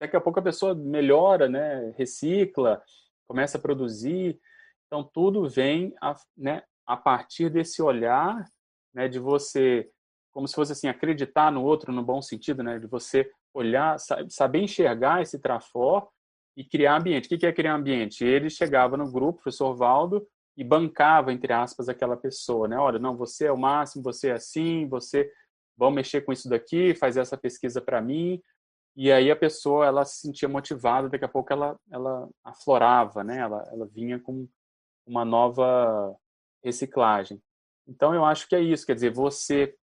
daqui a pouco a pessoa melhora, né? recicla, começa a produzir. Então, tudo vem a, né, a partir desse olhar né, de você, como se fosse assim, acreditar no outro no bom sentido, né, de você olhar, saber enxergar esse trafó e criar ambiente. O que é criar ambiente? Ele chegava no grupo, o professor Valdo, e bancava, entre aspas, aquela pessoa, né? Olha, não, você é o máximo, você é assim, você vamos mexer com isso daqui, faz essa pesquisa para mim. E aí a pessoa, ela se sentia motivada, daqui a pouco ela, ela aflorava, né? Ela, ela vinha com uma nova reciclagem. Então eu acho que é isso, quer dizer, você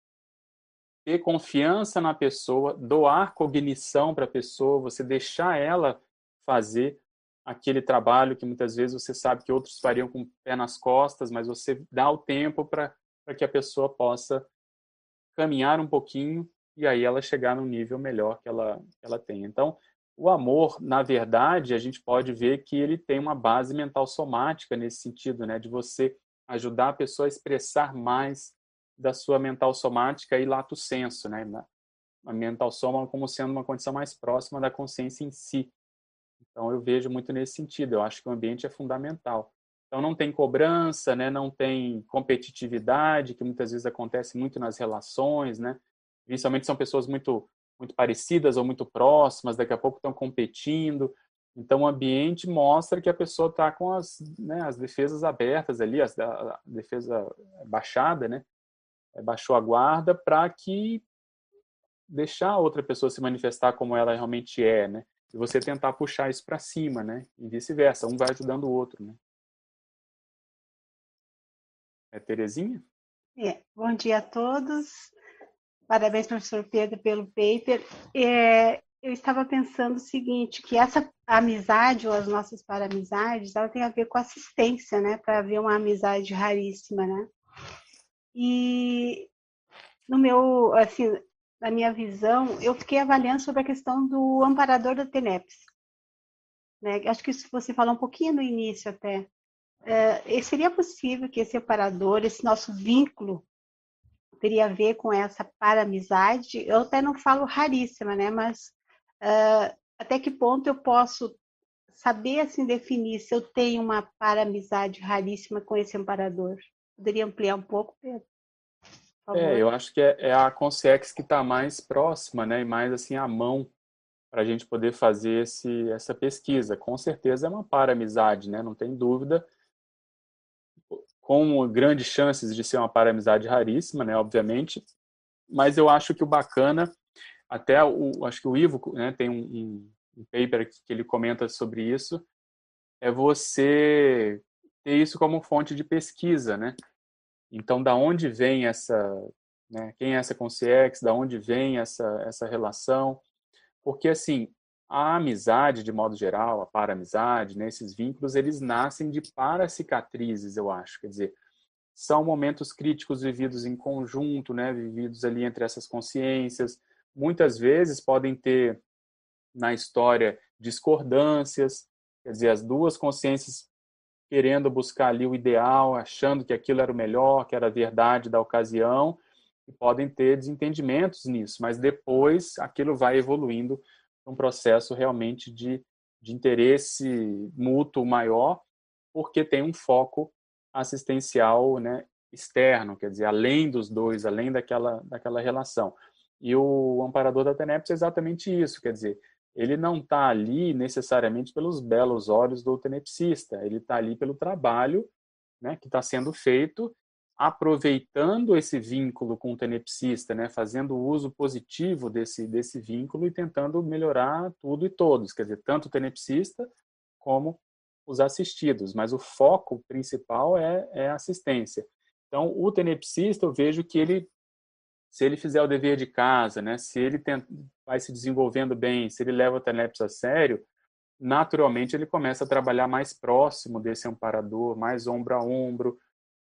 ter confiança na pessoa, doar cognição para a pessoa, você deixar ela fazer aquele trabalho que muitas vezes você sabe que outros fariam com o pé nas costas, mas você dá o tempo para que a pessoa possa caminhar um pouquinho e aí ela chegar no nível melhor que ela, que ela tem. Então, o amor, na verdade, a gente pode ver que ele tem uma base mental somática nesse sentido, né, de você ajudar a pessoa a expressar mais da sua mental somática e lato senso, né, a mental soma como sendo uma condição mais próxima da consciência em si. Então eu vejo muito nesse sentido. Eu acho que o ambiente é fundamental. Então não tem cobrança, né? Não tem competitividade que muitas vezes acontece muito nas relações, né? Principalmente são pessoas muito muito parecidas ou muito próximas. Daqui a pouco estão competindo. Então o ambiente mostra que a pessoa está com as, né, as defesas abertas ali, as, a defesa baixada, né? Baixou a guarda para que deixar a outra pessoa se manifestar como ela realmente é, né? E você tentar puxar isso para cima, né? E vice-versa, um vai ajudando o outro, né? É Terezinha? É, bom dia a todos. Parabéns, professor Pedro, pelo paper. É, eu estava pensando o seguinte, que essa amizade, ou as nossas para-amizades, ela tem a ver com assistência, né? Para haver uma amizade raríssima, né? E no meu, assim, na minha visão, eu fiquei avaliando sobre a questão do amparador da TENEPS. Né? Acho que isso você falou um pouquinho no início até. É, seria possível que esse amparador, esse nosso vínculo, teria a ver com essa paramizade? Eu até não falo raríssima, né? Mas uh, até que ponto eu posso saber assim definir se eu tenho uma paramizade raríssima com esse amparador? Poderia ampliar um pouco, Pedro? É, eu acho que é, é a Consex que está mais próxima, né, e mais assim à mão para a gente poder fazer esse, essa pesquisa. Com certeza é uma paramizade, né, não tem dúvida. Com grandes chances de ser uma paramizade raríssima, né, obviamente. Mas eu acho que o bacana, até o, acho que o Ivo né, tem um, um, um paper que ele comenta sobre isso, é você ter isso como fonte de pesquisa, né? Então, da onde vem essa, né, quem é essa consciência, da onde vem essa, essa relação? Porque, assim, a amizade, de modo geral, a para-amizade, né, esses vínculos, eles nascem de para-cicatrizes, eu acho. Quer dizer, são momentos críticos vividos em conjunto, né, vividos ali entre essas consciências. Muitas vezes podem ter, na história, discordâncias, quer dizer, as duas consciências querendo buscar ali o ideal, achando que aquilo era o melhor, que era a verdade da ocasião, e podem ter desentendimentos nisso, mas depois aquilo vai evoluindo um processo realmente de, de interesse mútuo maior, porque tem um foco assistencial né, externo, quer dizer, além dos dois, além daquela, daquela relação. E o amparador da TENEPS é exatamente isso, quer dizer, ele não está ali necessariamente pelos belos olhos do tenepsista, ele está ali pelo trabalho né, que está sendo feito, aproveitando esse vínculo com o tenepsista, né, fazendo uso positivo desse, desse vínculo e tentando melhorar tudo e todos, quer dizer, tanto o tenepsista como os assistidos, mas o foco principal é, é assistência. Então, o tenepsista, eu vejo que ele se ele fizer o dever de casa, né, se ele vai se desenvolvendo bem, se ele leva o TENEPS a sério, naturalmente ele começa a trabalhar mais próximo desse amparador, mais ombro a ombro,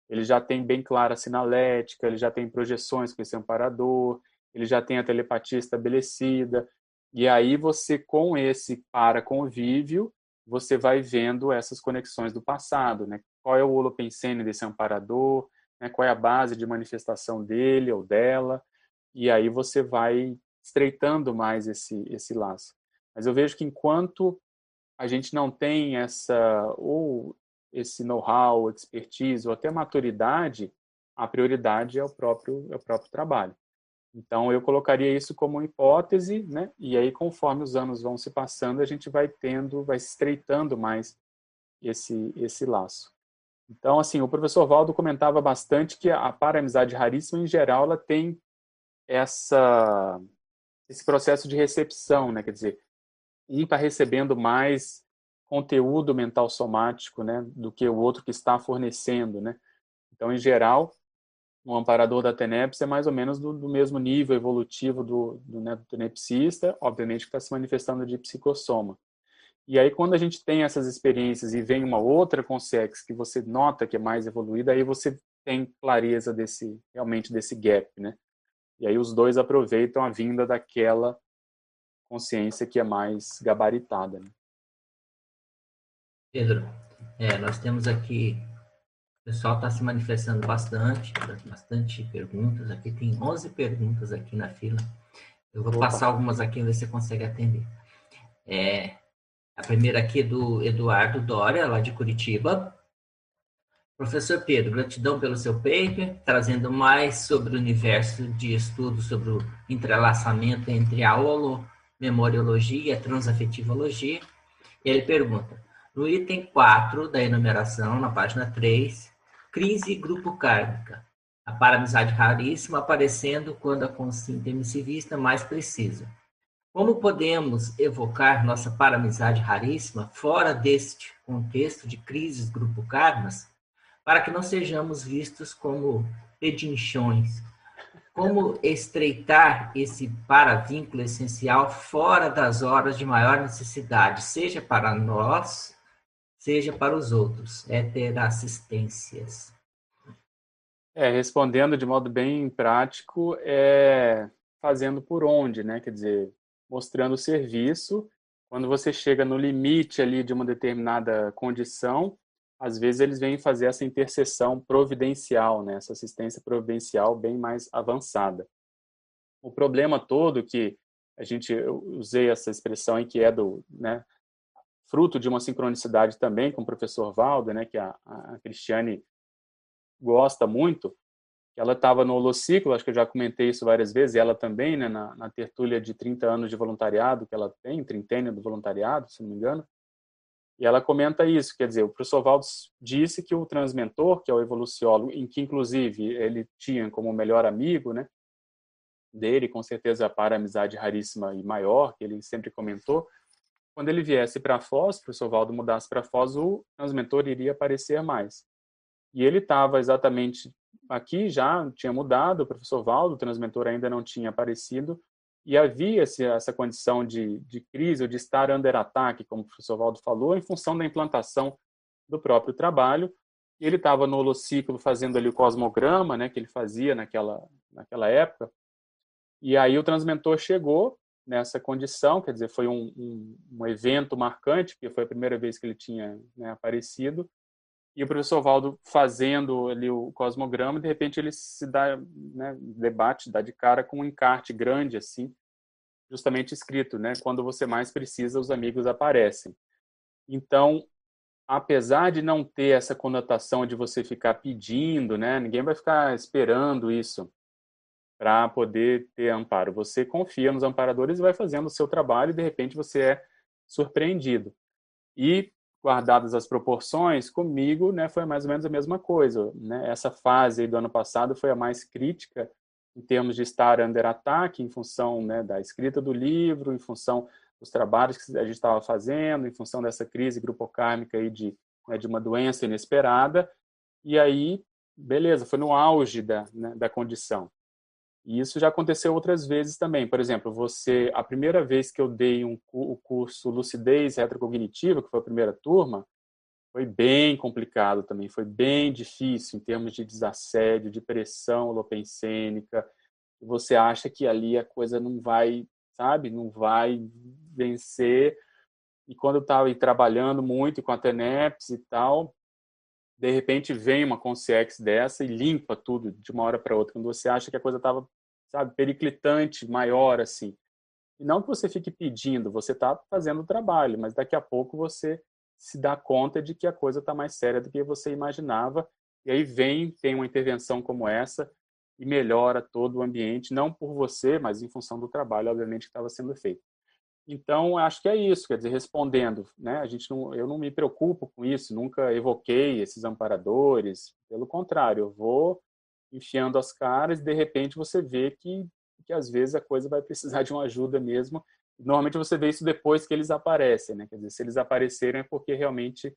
ele já tem bem clara a sinalética, ele já tem projeções com esse amparador, ele já tem a telepatia estabelecida, e aí você, com esse para-convívio, você vai vendo essas conexões do passado, né? Qual é o holopensene desse amparador, né, qual é a base de manifestação dele ou dela, e aí você vai estreitando mais esse, esse laço. Mas eu vejo que enquanto a gente não tem essa ou esse know-how, expertise ou até maturidade, a prioridade é o próprio é o próprio trabalho. Então eu colocaria isso como hipótese, né? E aí conforme os anos vão se passando, a gente vai tendo, vai estreitando mais esse esse laço. Então, assim, o professor Valdo comentava bastante que a para-amizade raríssima, em geral, ela tem essa, esse processo de recepção, né? Quer dizer, um está recebendo mais conteúdo mental somático, né, do que o outro que está fornecendo, né? Então, em geral, o amparador da TENEPS é mais ou menos do, do mesmo nível evolutivo do, do, né, do tenepsista, obviamente que está se manifestando de psicossoma. E aí, quando a gente tem essas experiências e vem uma outra consex que você nota que é mais evoluída, aí você tem clareza desse, realmente desse gap, né? E aí os dois aproveitam a vinda daquela consciência que é mais gabaritada. Né? Pedro, é, nós temos aqui, o pessoal está se manifestando bastante, bastante perguntas. Aqui tem 11 perguntas aqui na fila. Eu vou Opa. passar algumas aqui, ver se você consegue atender. É, a primeira aqui é do Eduardo Dória, lá de Curitiba. Professor Pedro, gratidão pelo seu paper, trazendo mais sobre o universo de estudo sobre o entrelaçamento entre a holomemoriologia e a transafetivologia. Ele pergunta, no item 4 da enumeração, na página 3, crise grupo kármica, a paramizade raríssima aparecendo quando a consciência emissivista mais precisa. Como podemos evocar nossa paramizade raríssima fora deste contexto de crises grupo karmas, para que não sejamos vistos como pedinchões? Como estreitar esse paravínculo essencial fora das horas de maior necessidade, seja para nós, seja para os outros? É ter assistências. É, respondendo de modo bem prático, é fazendo por onde, né? Quer dizer, mostrando o serviço. Quando você chega no limite ali de uma determinada condição, às vezes eles vêm fazer essa intercessão providencial, né? Essa assistência providencial bem mais avançada. O problema todo que a gente eu usei essa expressão aí que é do, né, fruto de uma sincronicidade também com o professor Valdo, né, que a, a Cristiane gosta muito, ela estava no Holociclo, acho que eu já comentei isso várias vezes, ela também, né, na, na tertúlia de 30 anos de voluntariado que ela tem, trintênio do voluntariado, se não me engano, e ela comenta isso, quer dizer, o professor Valdo disse que o transmentor, que é o evoluciólogo, em que inclusive ele tinha como melhor amigo, né, dele, com certeza para amizade raríssima e maior, que ele sempre comentou, quando ele viesse para Foz, o professor Valdo mudasse para Foz, o transmentor iria aparecer mais. E ele estava exatamente aqui já, tinha mudado, o professor Valdo, o transmentor ainda não tinha aparecido, e havia essa condição de, de crise ou de estar under ataque, como o professor Valdo falou, em função da implantação do próprio trabalho. Ele estava no holociclo fazendo ali o cosmograma, né, que ele fazia naquela, naquela época, e aí o transmentor chegou nessa condição, quer dizer, foi um, um, um evento marcante, porque foi a primeira vez que ele tinha né, aparecido, e o professor Valdo fazendo ali o cosmograma, de repente ele se dá, né, debate, dá de cara com um encarte grande assim, justamente escrito, né, quando você mais precisa, os amigos aparecem. Então, apesar de não ter essa conotação de você ficar pedindo, né, ninguém vai ficar esperando isso para poder ter amparo. Você confia nos amparadores e vai fazendo o seu trabalho e de repente você é surpreendido. E guardadas as proporções, comigo, né, foi mais ou menos a mesma coisa, né? Essa fase do ano passado foi a mais crítica em termos de estar under ataque em função, né, da escrita do livro, em função dos trabalhos que a gente estava fazendo, em função dessa crise grupocármica aí de, né, de uma doença inesperada. E aí, beleza, foi no auge da, né, da condição. E isso já aconteceu outras vezes também. Por exemplo, você, a primeira vez que eu dei um, o curso Lucidez Retrocognitiva, que foi a primeira turma, foi bem complicado também, foi bem difícil em termos de desassédio, de pressão holopensênica. Você acha que ali a coisa não vai, sabe, não vai vencer. E quando eu estava trabalhando muito com a TENEPS e tal, de repente vem uma consciex dessa e limpa tudo de uma hora para outra, quando você acha que a coisa estava sabe, periclitante, maior, assim. E não que você fique pedindo, você está fazendo o trabalho, mas daqui a pouco você se dá conta de que a coisa está mais séria do que você imaginava, e aí vem, tem uma intervenção como essa e melhora todo o ambiente, não por você, mas em função do trabalho, obviamente, que estava sendo feito. Então, acho que é isso, quer dizer, respondendo, né? A gente não, eu não me preocupo com isso, nunca evoquei esses amparadores, pelo contrário, eu vou enfiando as caras, e de repente você vê que, que às vezes a coisa vai precisar de uma ajuda mesmo. Normalmente você vê isso depois que eles aparecem, né? Quer dizer, se eles apareceram é porque realmente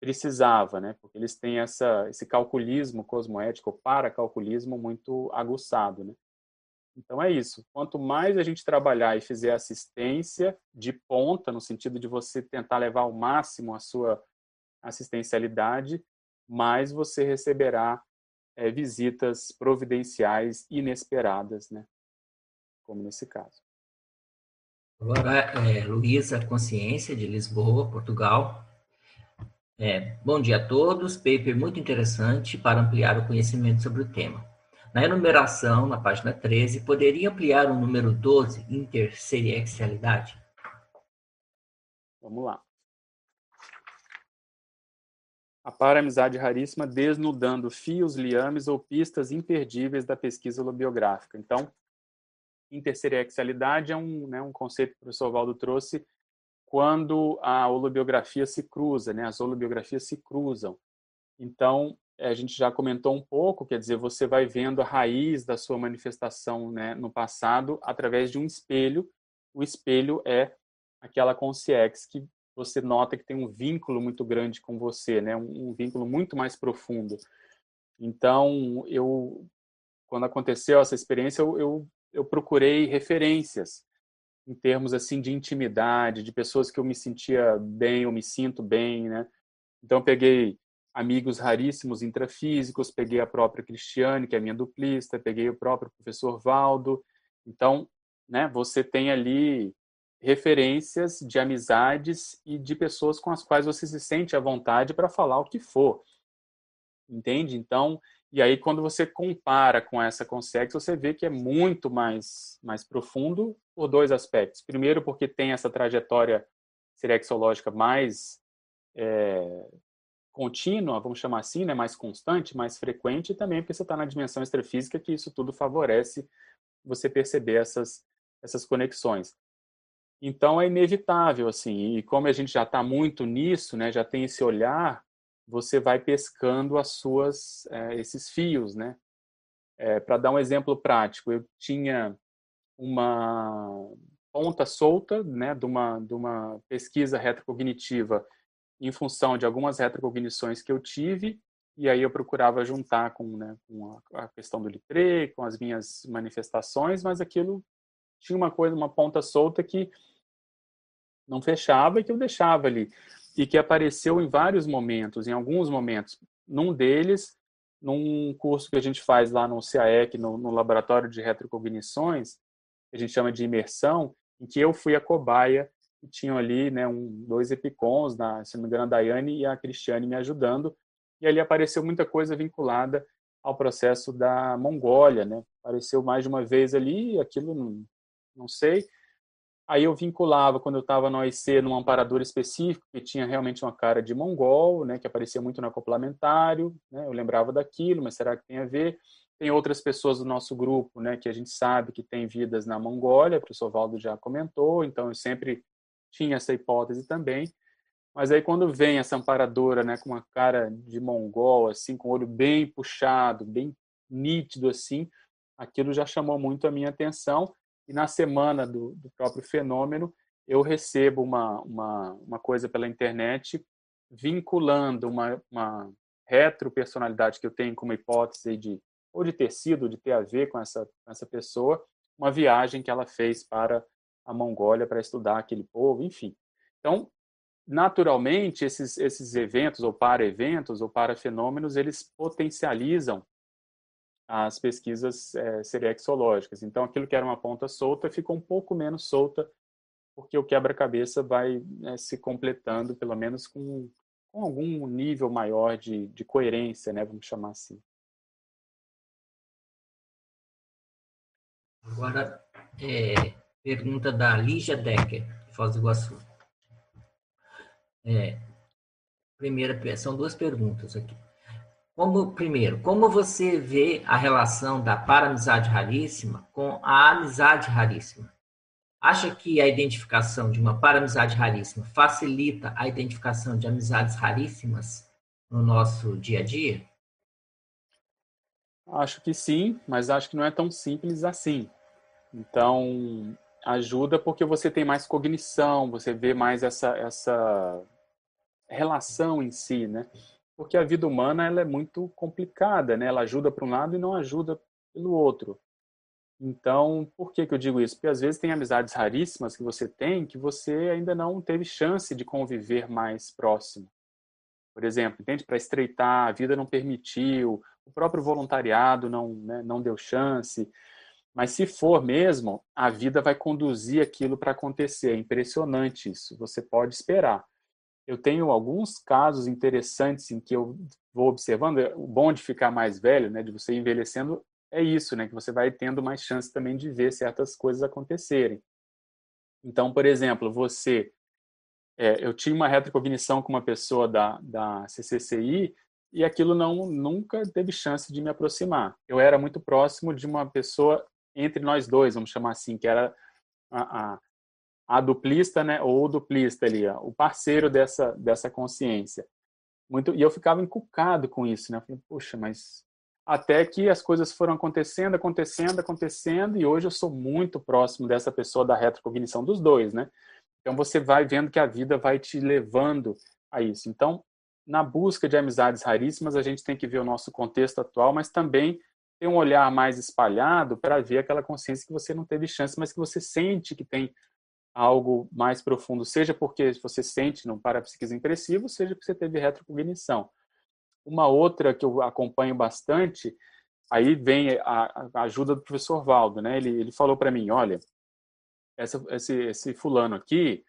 precisava, né? Porque eles têm essa, esse calculismo cosmoético, paracalculismo muito aguçado, né? Então é isso. Quanto mais a gente trabalhar e fizer assistência de ponta, no sentido de você tentar levar ao máximo a sua assistencialidade, mais você receberá é, visitas providenciais inesperadas, né? Como nesse caso. Agora, é, Luísa Consciência, de Lisboa, Portugal. É, bom dia a todos. Paper muito interessante para ampliar o conhecimento sobre o tema. Na enumeração, na página 13, poderia ampliar o número 12, interseriexualidade? Vamos lá a para-amizade raríssima desnudando fios, liames ou pistas imperdíveis da pesquisa holobiográfica. Então, interseriexualidade é um, né, um conceito que o professor Valdo trouxe quando a holobiografia se cruza, né, as holobiografias se cruzam. Então, a gente já comentou um pouco, quer dizer, você vai vendo a raiz da sua manifestação né, no passado através de um espelho. O espelho é aquela consciex que você nota que tem um vínculo muito grande com você, né? Um, um, vínculo muito mais profundo. Então, eu, quando aconteceu essa experiência, eu, eu, eu procurei referências em termos assim de intimidade, de pessoas que eu me sentia bem, eu me sinto bem, né? Então, eu peguei amigos raríssimos intrafísicos, peguei a própria Cristiane, que é minha duplista, peguei o próprio professor Valdo. Então, né, você tem ali referências de amizades e de pessoas com as quais você se sente à vontade para falar o que for. Entende? Então, e aí quando você compara com essa Consex, você vê que é muito mais mais profundo por dois aspectos. Primeiro, porque tem essa trajetória serexológica mais é, contínua, vamos chamar assim, né, mais constante, mais frequente, e também porque você está na dimensão extrafísica, que isso tudo favorece você perceber essas, essas conexões. Então é inevitável, assim, e como a gente já está muito nisso, né, já tem esse olhar, você vai pescando as suas, é, esses fios, né? É, Para dar um exemplo prático, eu tinha uma ponta solta, né, de uma, de uma pesquisa retrocognitiva em função de algumas retrocognições que eu tive, e aí eu procurava juntar com, né, com a, questão do litre, com as minhas manifestações, mas aquilo tinha uma coisa, uma ponta solta que não fechava e que eu deixava ali. E que apareceu em vários momentos, em alguns momentos. Num deles, num curso que a gente faz lá no CAEC, no, no Laboratório de Retrocognições, que a gente chama de imersão, em que eu fui a cobaia e tinham ali né, um, dois epicons, na, se não me engano, a Daiane e a Cristiane me ajudando. E ali apareceu muita coisa vinculada ao processo da Mongólia, né? Apareceu mais de uma vez ali, aquilo não, não sei, Aí eu vinculava quando eu estava no OIC num amparador específico que tinha realmente uma cara de mongol, né, que aparecia muito no acoplamentário, né, eu lembrava daquilo, mas será que tem a ver? Tem outras pessoas do nosso grupo, né, que a gente sabe que tem vidas na Mongólia, o professor Valdo já comentou, então eu sempre tinha essa hipótese também. Mas aí quando vem essa amparadora, né, com uma cara de mongol, assim, com o olho bem puxado, bem nítido assim, aquilo já chamou muito a minha atenção e na semana do, do próprio fenômeno, eu recebo uma, uma, uma coisa pela internet vinculando uma, uma retropersonalidade que eu tenho como hipótese de ou de ter sido, de ter a ver com essa, com essa pessoa, uma viagem que ela fez para a Mongólia para estudar aquele povo, enfim. Então, naturalmente, esses, esses eventos, ou para-eventos, ou para-fenômenos, eles potencializam as pesquisas é, serexológicas. Então, aquilo que era uma ponta solta ficou um pouco menos solta, porque o quebra-cabeça vai né, se completando, pelo menos com, com algum nível maior de, de coerência, né, vamos chamar assim. Agora, é, pergunta da Lígia Decker, de Foz do Iguaçu. É, primeira, são duas perguntas aqui. Como, primeiro, como você vê a relação da paramizade raríssima com a amizade raríssima? Acha que a identificação de uma paramizade raríssima facilita a identificação de amizades raríssimas no nosso dia a dia? Acho que sim, mas acho que não é tão simples assim. Então, ajuda porque você tem mais cognição, você vê mais essa, essa relação em si, né? Porque a vida humana ela é muito complicada, né? Ela ajuda para um lado e não ajuda pelo outro. Então, por que, que eu digo isso? Porque às vezes tem amizades raríssimas que você tem que você ainda não teve chance de conviver mais próximo. Por exemplo, entende? Para estreitar, a vida não permitiu, o próprio voluntariado não, né, não deu chance. Mas se for mesmo, a vida vai conduzir aquilo para acontecer. É impressionante isso. Você pode esperar eu tenho alguns casos interessantes em que eu vou observando. É, o bom de ficar mais velho, né, de você envelhecendo, é isso, né, que você vai tendo mais chance também de ver certas coisas acontecerem. Então, por exemplo, você, é, eu tinha uma retrocognição com uma pessoa da, da CCCI e aquilo não nunca teve chance de me aproximar. Eu era muito próximo de uma pessoa entre nós dois, vamos chamar assim, que era a, a a duplista, né, ou o duplista ali, ó, o parceiro dessa dessa consciência. Muito, e eu ficava encucado com isso, né? Falei, Poxa, mas até que as coisas foram acontecendo, acontecendo, acontecendo, e hoje eu sou muito próximo dessa pessoa da retrocognição dos dois, né? Então você vai vendo que a vida vai te levando a isso. Então, na busca de amizades raríssimas, a gente tem que ver o nosso contexto atual, mas também ter um olhar mais espalhado para ver aquela consciência que você não teve chance, mas que você sente que tem algo mais profundo, seja porque você sente num parapsiquismo impressivo, seja porque você teve retrocognição. Uma outra que eu acompanho bastante, aí vem a, a ajuda do professor Valdo, né? Ele, ele falou para mim, olha, essa, esse, esse fulano aqui,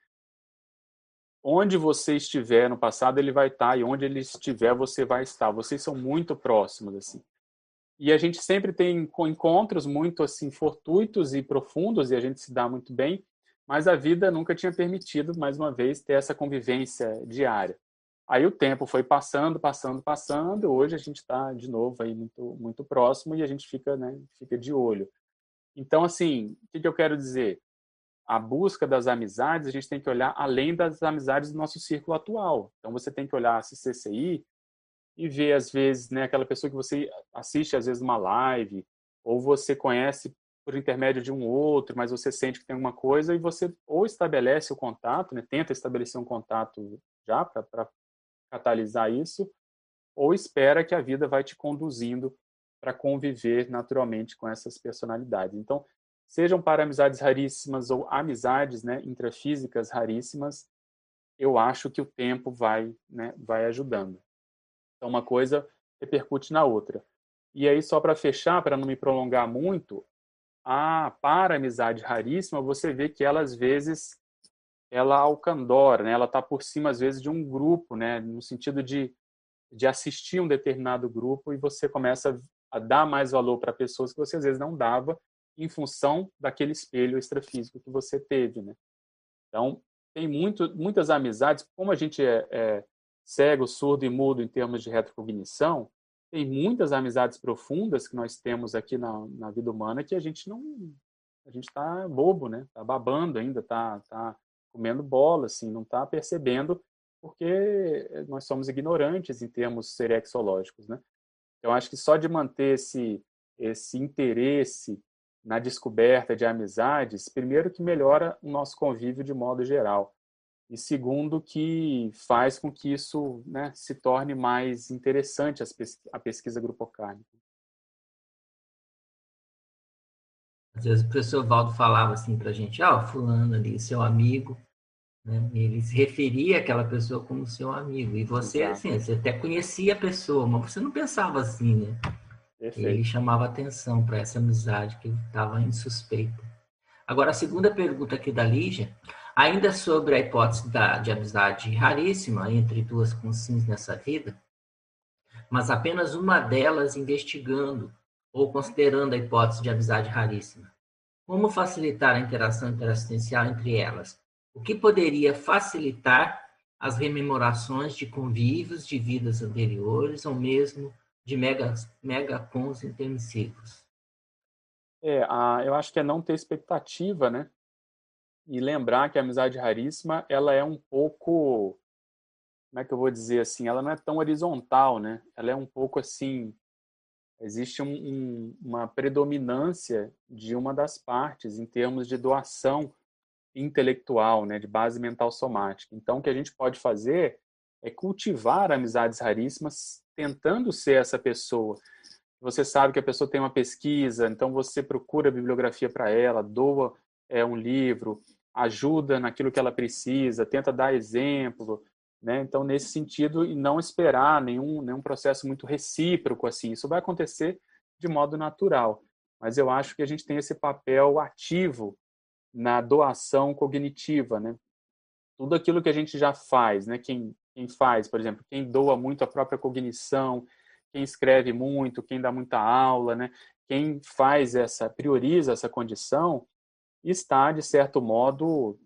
onde você estiver no passado, ele vai estar, e onde ele estiver, você vai estar. Vocês são muito próximos, assim. E a gente sempre tem encontros muito, assim, fortuitos e profundos, e a gente se dá muito bem, mas a vida nunca tinha permitido, mais uma vez, ter essa convivência diária. Aí o tempo foi passando, passando, passando. Hoje a gente está de novo aí muito, muito próximo e a gente fica, né, fica de olho. Então, assim, o que, que eu quero dizer? A busca das amizades, a gente tem que olhar além das amizades do nosso círculo atual. Então, você tem que olhar a CCI e ver, às vezes, né, aquela pessoa que você assiste, às vezes, uma live, ou você conhece por intermédio de um outro, mas você sente que tem alguma coisa e você ou estabelece o contato, né, tenta estabelecer um contato já para catalisar isso, ou espera que a vida vai te conduzindo para conviver naturalmente com essas personalidades. Então, sejam para amizades raríssimas ou amizades né, intrafísicas raríssimas, eu acho que o tempo vai, né, vai ajudando. Então, uma coisa repercute na outra. E aí, só para fechar, para não me prolongar muito, a para amizade raríssima, você vê que ela às vezes ela alcandora, né? Ela está por cima às vezes de um grupo, né? No sentido de de assistir um determinado grupo e você começa a dar mais valor para pessoas que você às vezes não dava em função daquele espelho extrafísico que você teve, né? Então tem muito, muitas amizades, como a gente é, é cego, surdo e mudo em termos de retrocognição, tem muitas amizades profundas que nós temos aqui na, na vida humana que a gente não a gente está bobo, né? Tá babando ainda, tá, tá comendo bola, assim, não está percebendo porque nós somos ignorantes em termos serexológicos, né? Então, acho que só de manter esse, esse interesse na descoberta de amizades, primeiro que melhora o nosso convívio de modo geral, e segundo que faz com que isso né, se torne mais interessante a pesquisa grupocárnica. Às vezes o professor Valdo falava assim para a gente, ah, fulano ali, seu amigo, né? Ele se referia àquela pessoa como seu amigo. E você, Exato. assim, você até conhecia a pessoa, mas você não pensava assim, né? Perfeito. Ele chamava atenção para essa amizade que estava insuspeita. Agora, a segunda pergunta aqui da Lígia, ainda sobre a hipótese da, de amizade raríssima entre duas consciências nessa vida, mas apenas uma delas investigando ou considerando a hipótese de amizade raríssima. Como facilitar a interação interassistencial entre elas? o que poderia facilitar as rememorações de convívios de vidas anteriores ou mesmo de mega, megacons intensivos. É, a, eu acho que é não ter expectativa, né? E lembrar que a amizade raríssima, ela é um pouco, como é que eu vou dizer assim, ela não é tão horizontal, né? Ela é um pouco assim, existe um, um, uma predominância de uma das partes em termos de doação intelectual, né, de base mental somática. Então, o que a gente pode fazer é cultivar amizades raríssimas, tentando ser essa pessoa. Você sabe que a pessoa tem uma pesquisa, então você procura bibliografia para ela, doa é, um livro, ajuda naquilo que ela precisa, tenta dar exemplo, né? Então, nesse sentido, e não esperar nenhum, nenhum processo muito recíproco assim. Isso vai acontecer de modo natural. Mas eu acho que a gente tem esse papel ativo na doação cognitiva, né? Tudo aquilo que a gente já faz, né? Quem, quem faz, por exemplo, quem doa muito a própria cognição, quem escreve muito, quem dá muita aula, né? Quem faz essa, prioriza essa condição, está, de certo modo,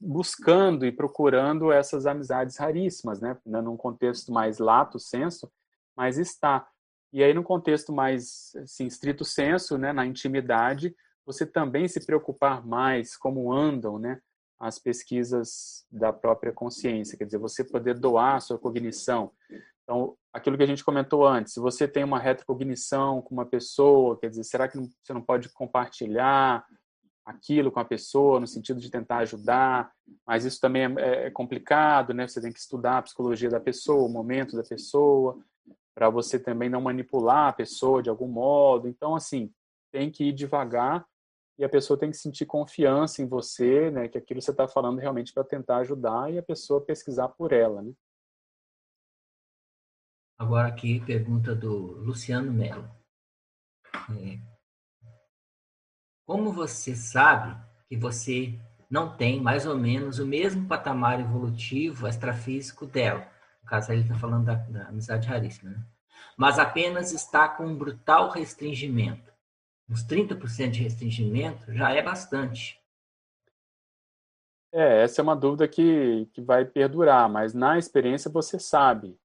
buscando e procurando essas amizades raríssimas, né? Num contexto mais lato senso, mas está. E aí, no contexto mais, assim, estrito senso, né? Na intimidade, você também se preocupar mais como andam né, as pesquisas da própria consciência, quer dizer, você poder doar a sua cognição. Então, aquilo que a gente comentou antes, se você tem uma retrocognição com uma pessoa, quer dizer, será que você não pode compartilhar aquilo com a pessoa no sentido de tentar ajudar? Mas isso também é, é complicado, né? Você tem que estudar a psicologia da pessoa, o momento da pessoa, para você também não manipular a pessoa de algum modo. Então, assim, tem que ir devagar e a pessoa tem que sentir confiança em você, né, que aquilo que você está falando realmente para tentar ajudar e a pessoa pesquisar por ela, né? Agora aqui, pergunta do Luciano Melo. É, como você sabe que você não tem mais ou menos o mesmo patamar evolutivo extrafísico dela? No caso, ele está falando da, da, amizade raríssima, né? Mas apenas está com um brutal restringimento. Uns 30% de restringimento já é bastante. É, essa é uma dúvida que, que vai perdurar, mas na experiência você sabe.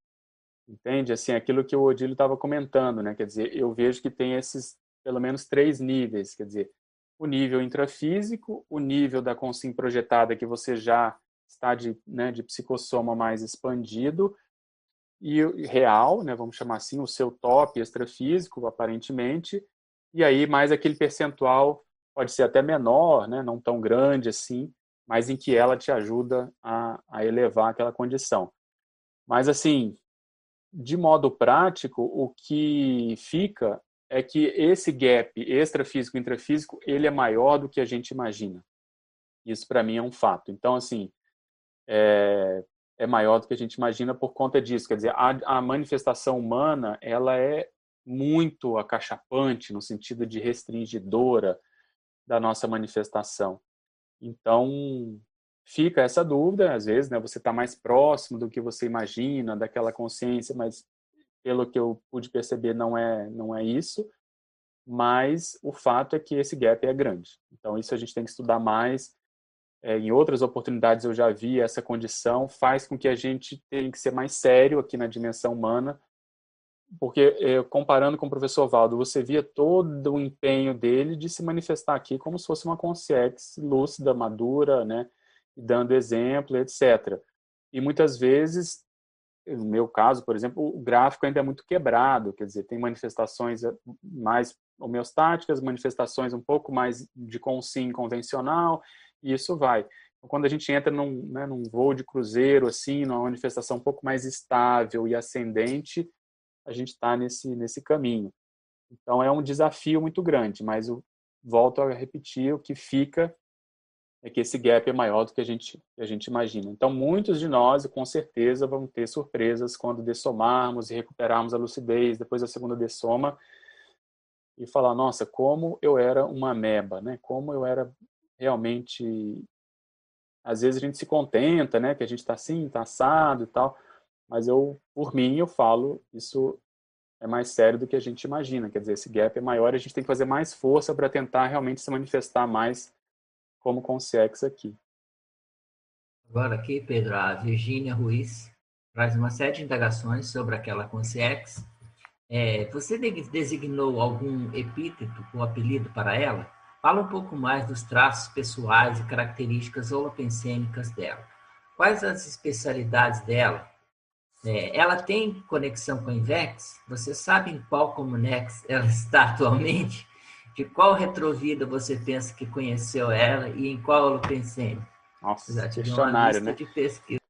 Entende? Assim, aquilo que o Odílio estava comentando, né? Quer dizer, eu vejo que tem esses pelo menos três níveis, quer dizer, o nível intrafísico, o nível da consim projetada que você já está de, né, de psicossoma mais expandido e real, né, vamos chamar assim, o seu top extrafísico, aparentemente, e aí mais aquele percentual pode ser até menor, né, não tão grande assim, mas em que ela te ajuda a, a elevar aquela condição. Mas assim, de modo prático, o que fica é que esse gap extrafísico intrafísico ele é maior do que a gente imagina. Isso para mim é um fato. Então assim é, é, maior do que a gente imagina por conta disso. Quer dizer, a, a manifestação humana ela é muito acachapante no sentido de restringidora da nossa manifestação. Então fica essa dúvida às vezes, né? Você está mais próximo do que você imagina daquela consciência, mas pelo que eu pude perceber, não é, não é isso, mas o fato é que esse gap é grande. Então, isso a gente tem que estudar mais. É, em outras oportunidades eu já vi essa condição, faz com que a gente tenha que ser mais sério aqui na dimensão humana, porque é, comparando com o professor Valdo, você via todo o empenho dele de se manifestar aqui como se fosse uma consciência lúcida, madura, né, dando exemplo, etc. E muitas vezes no meu caso, por exemplo, o gráfico ainda é muito quebrado, quer dizer, tem manifestações eh, mais homeostáticas, manifestações um pouco mais de consim convencional, e isso vai. Então, quando a gente entra num, né, num voo de cruzeiro, assim, numa manifestação um pouco mais estável e ascendente, a gente está nesse, nesse caminho. Então, é um desafio muito grande, mas volto a repetir, o que fica é que esse gap é maior do que a gente, a gente imagina. Então, muitos de nós, com certeza, vão ter surpresas quando dessomarmos e recuperarmos a lucidez depois da segunda dessoma e falar, nossa, como eu era uma meba, né? Como eu era realmente... Às vezes a gente se contenta, né? Que a gente está assim, está assado e tal, mas eu, por mim, eu falo, isso é mais sério do que a gente imagina. Quer dizer, esse gap é maior e a gente tem que fazer mais força para tentar realmente se manifestar mais como consciex aqui. Agora aqui, Pedro, a Virgínia Ruiz traz uma série de indagações sobre aquela consciex. É, você designou algum epíteto ou apelido para ela? Fala um pouco mais dos traços pessoais e características holopensêmicas dela. Quais as especialidades dela? É, ela tem conexão com a Invex? Você sabe em qual Comunex ela [laughs] está atualmente? De qual retrovida você pensa que conheceu ela e em qual eu pensei? Nossa, questionário, né? De pesquisa.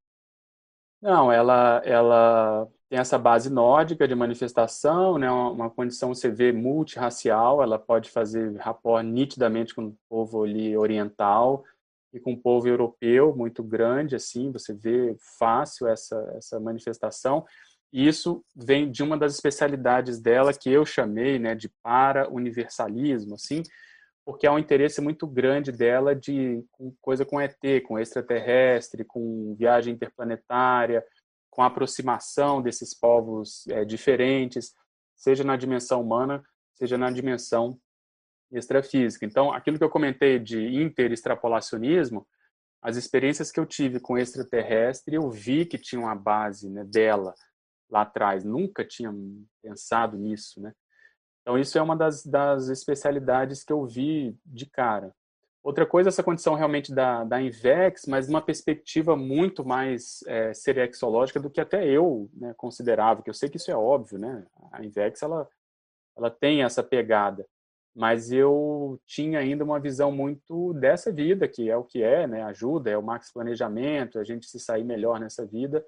Não, ela, ela tem essa base nórdica de manifestação, né? Uma, uma condição você vê multirracial, ela pode fazer rapport nitidamente com o povo ali oriental e com o povo europeu muito grande, assim, você vê fácil essa, essa manifestação. Isso vem de uma das especialidades dela que eu chamei né, de para-universalismo, assim, porque há um interesse muito grande dela de com coisa com ET, com extraterrestre, com viagem interplanetária, com aproximação desses povos é, diferentes, seja na dimensão humana, seja na dimensão extrafísica. Então, aquilo que eu comentei de interextrapolacionismo, as experiências que eu tive com extraterrestre, eu vi que tinha uma base né, dela lá atrás, nunca tinha pensado nisso, né? Então isso é uma das, das especialidades que eu vi de cara. Outra coisa, essa condição realmente da, da INVEX, mas uma perspectiva muito mais é, serexológica do que até eu né, considerava, que eu sei que isso é óbvio, né? A INVEX, ela, ela tem essa pegada, mas eu tinha ainda uma visão muito dessa vida, que é o que é, né? Ajuda, é o max planejamento, a gente se sair melhor nessa vida,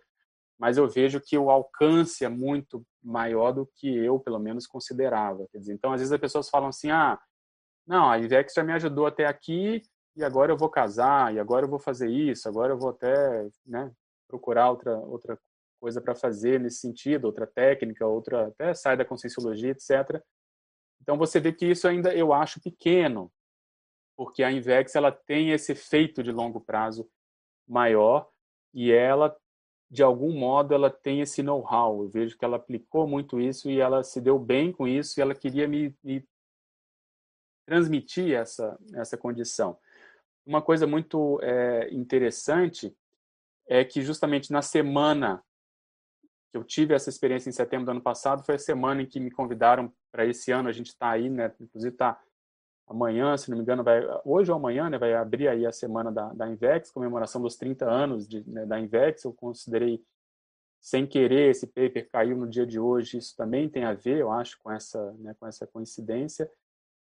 mas eu vejo que o alcance é muito maior do que eu, pelo menos, considerava. Quer dizer, então, às vezes as pessoas falam assim, ah, não, a Ivex já me ajudou até aqui e agora eu vou casar, e agora eu vou fazer isso, agora eu vou até né, procurar outra, outra coisa para fazer nesse sentido, outra técnica, outra até sai da conscienciologia, etc. Então você vê que isso ainda eu acho pequeno, porque a Invex ela tem esse efeito de longo prazo maior e ela de algum modo ela tem esse know-how. Eu vejo que ela aplicou muito isso e ela se deu bem com isso e ela queria me, me transmitir essa essa condição. Uma coisa muito é, interessante é que justamente na semana que eu tive essa experiência em setembro do ano passado foi a semana em que me convidaram para esse ano. A gente está aí, né? Inclusive está amanhã, se não me engano, vai hoje ou amanhã, né? Vai abrir aí a semana da, da Invex, comemoração dos 30 anos de, né, da Invex. Eu considerei sem querer esse paper caiu no dia de hoje. Isso também tem a ver, eu acho, com essa, né, com essa coincidência.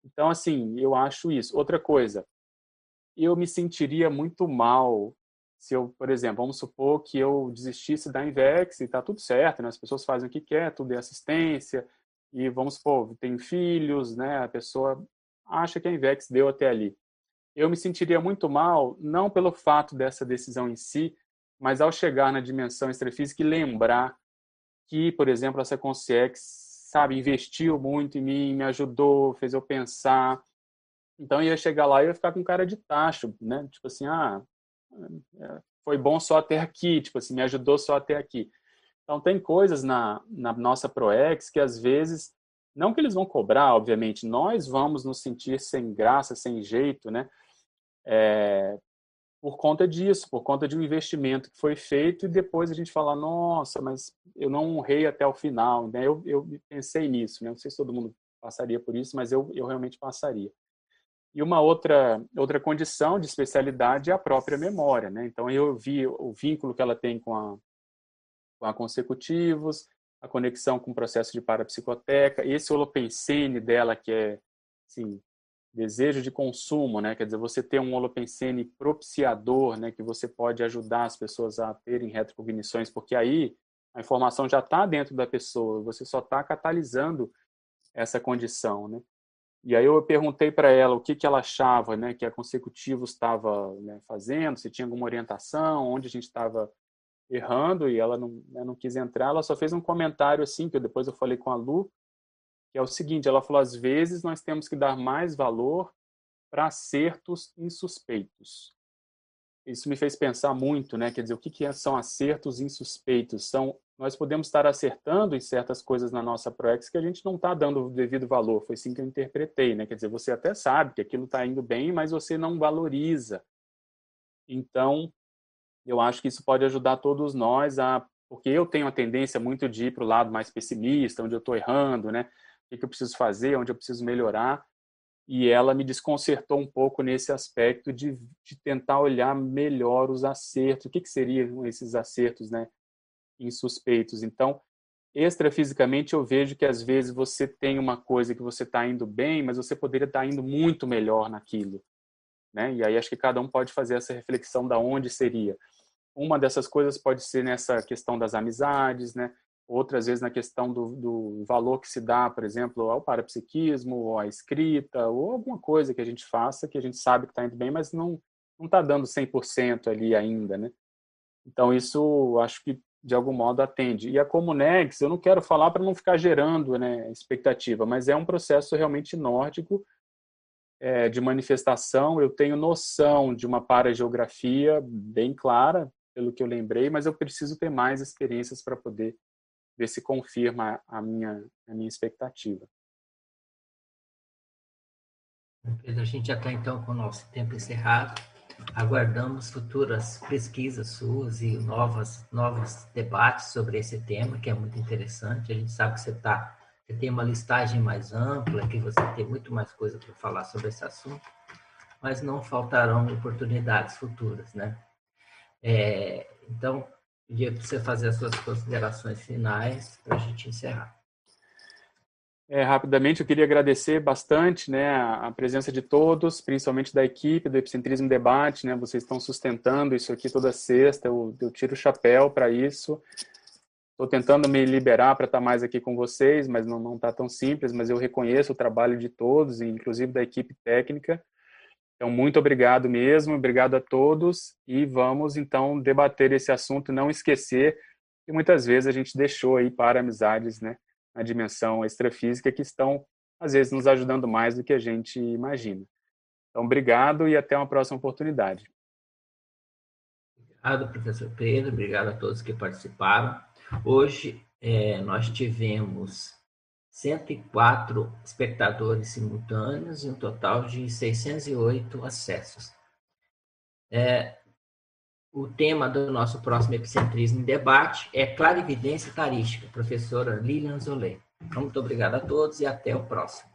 Então, assim, eu acho isso. Outra coisa, eu me sentiria muito mal se eu, por exemplo, vamos supor que eu desistisse da Invex e está tudo certo, né? as pessoas fazem o que quer, tudo é assistência, e vamos supor, tem filhos, né? a pessoa acha que a Invex deu até ali. Eu me sentiria muito mal, não pelo fato dessa decisão em si, mas ao chegar na dimensão extrafísica e lembrar que, por exemplo, essa Consciex, sabe, investiu muito em mim, me ajudou, fez eu pensar. Então, eu ia chegar lá e ia ficar com cara de tacho, né? Tipo assim, ah, é, foi bom só até aqui, tipo assim, me ajudou só até aqui. Então, tem coisas na, na nossa ProEx que, às vezes, não que eles vão cobrar, obviamente, nós vamos nos sentir sem graça, sem jeito, né? É, por conta disso, por conta de um investimento que foi feito e depois a gente fala, nossa, mas eu não honrei até o final, né? Eu, eu pensei nisso, né? Não sei se todo mundo passaria por isso, mas eu, eu realmente passaria. E uma outra outra condição de especialidade é a própria memória, né? Então eu vi o vínculo que ela tem com a com a consecutivos, a conexão com o processo de parapsicoteca, esse holopensene dela que é assim, desejo de consumo, né? Quer dizer, você ter um holopensene propiciador, né, que você pode ajudar as pessoas a terem retrocognições, porque aí a informação já está dentro da pessoa, você só está catalisando essa condição, né? E aí eu perguntei para ela o que, que ela achava né, que a Consecutivos estava né, fazendo, se tinha alguma orientação, onde a gente estava errando, e ela não, né, não quis entrar. Ela só fez um comentário assim, que depois eu falei com a Lu, que é o seguinte, ela falou, às vezes nós temos que dar mais valor para acertos insuspeitos. Isso me fez pensar muito, né? Quer dizer, o que, que são acertos insuspeitos? São nós podemos estar acertando em certas coisas na nossa ProEx que a gente não está dando o devido valor. Foi assim que eu interpretei, né? Quer dizer, você até sabe que aquilo está indo bem, mas você não valoriza. Então, eu acho que isso pode ajudar todos nós a... Porque eu tenho a tendência muito de ir para o lado mais pessimista, onde eu estou errando, né? O que eu preciso fazer, onde eu preciso melhorar. E ela me desconcertou um pouco nesse aspecto de, de tentar olhar melhor os acertos. O que, que seriam esses acertos, né? insuspeitos. Então, extrafisicamente, eu vejo que às vezes você tem uma coisa que você está indo bem, mas você poderia estar tá indo muito melhor naquilo. Né? E aí acho que cada um pode fazer essa reflexão da onde seria. Uma dessas coisas pode ser nessa questão das amizades, né? outras vezes na questão do, do valor que se dá, por exemplo, ao parapsiquismo, ou à escrita, ou alguma coisa que a gente faça que a gente sabe que está indo bem, mas não não está dando 100% ali ainda, né? Então isso acho que de algum modo atende. E a Comunex, eu não quero falar para não ficar gerando né, expectativa, mas é um processo realmente nórdico é, de manifestação. Eu tenho noção de uma parageografia bem clara, pelo que eu lembrei, mas eu preciso ter mais experiências para poder ver se confirma a minha, a minha expectativa. Pedro, a gente já está então com o nosso tempo encerrado. Aguardamos futuras pesquisas suas e novas, novos debates sobre esse tema, que é muito interessante. A gente sabe que você, tá, você tem uma listagem mais ampla, que você tem muito mais coisa para falar sobre esse assunto, mas não faltarão oportunidades futuras, né? É, então, pedia para você fazer as suas considerações finais para a gente encerrar. É, rapidamente, eu queria agradecer bastante né, a presença de todos, principalmente da equipe do Epicentrismo Debate. Né, vocês estão sustentando isso aqui toda sexta, eu, eu tiro o chapéu para isso. Estou tentando me liberar para estar tá mais aqui com vocês, mas não está tão simples. Mas eu reconheço o trabalho de todos, inclusive da equipe técnica. Então, muito obrigado mesmo, obrigado a todos. E vamos, então, debater esse assunto, não esquecer e muitas vezes a gente deixou aí para amizades, né, na dimensão extrafísica que estão às vezes nos ajudando mais do que a gente imagina. Então, obrigado e até uma próxima oportunidade. Obrigado, professor Pedro. Obrigado a todos que participaram. Hoje é, nós tivemos 104 espectadores simultâneos e um total de 608 acessos. É, o tema do nosso próximo Epicentrismo em Debate é Clarividência Tarística, professora Lilian Zolé. Muito obrigado a todos e até o próximo.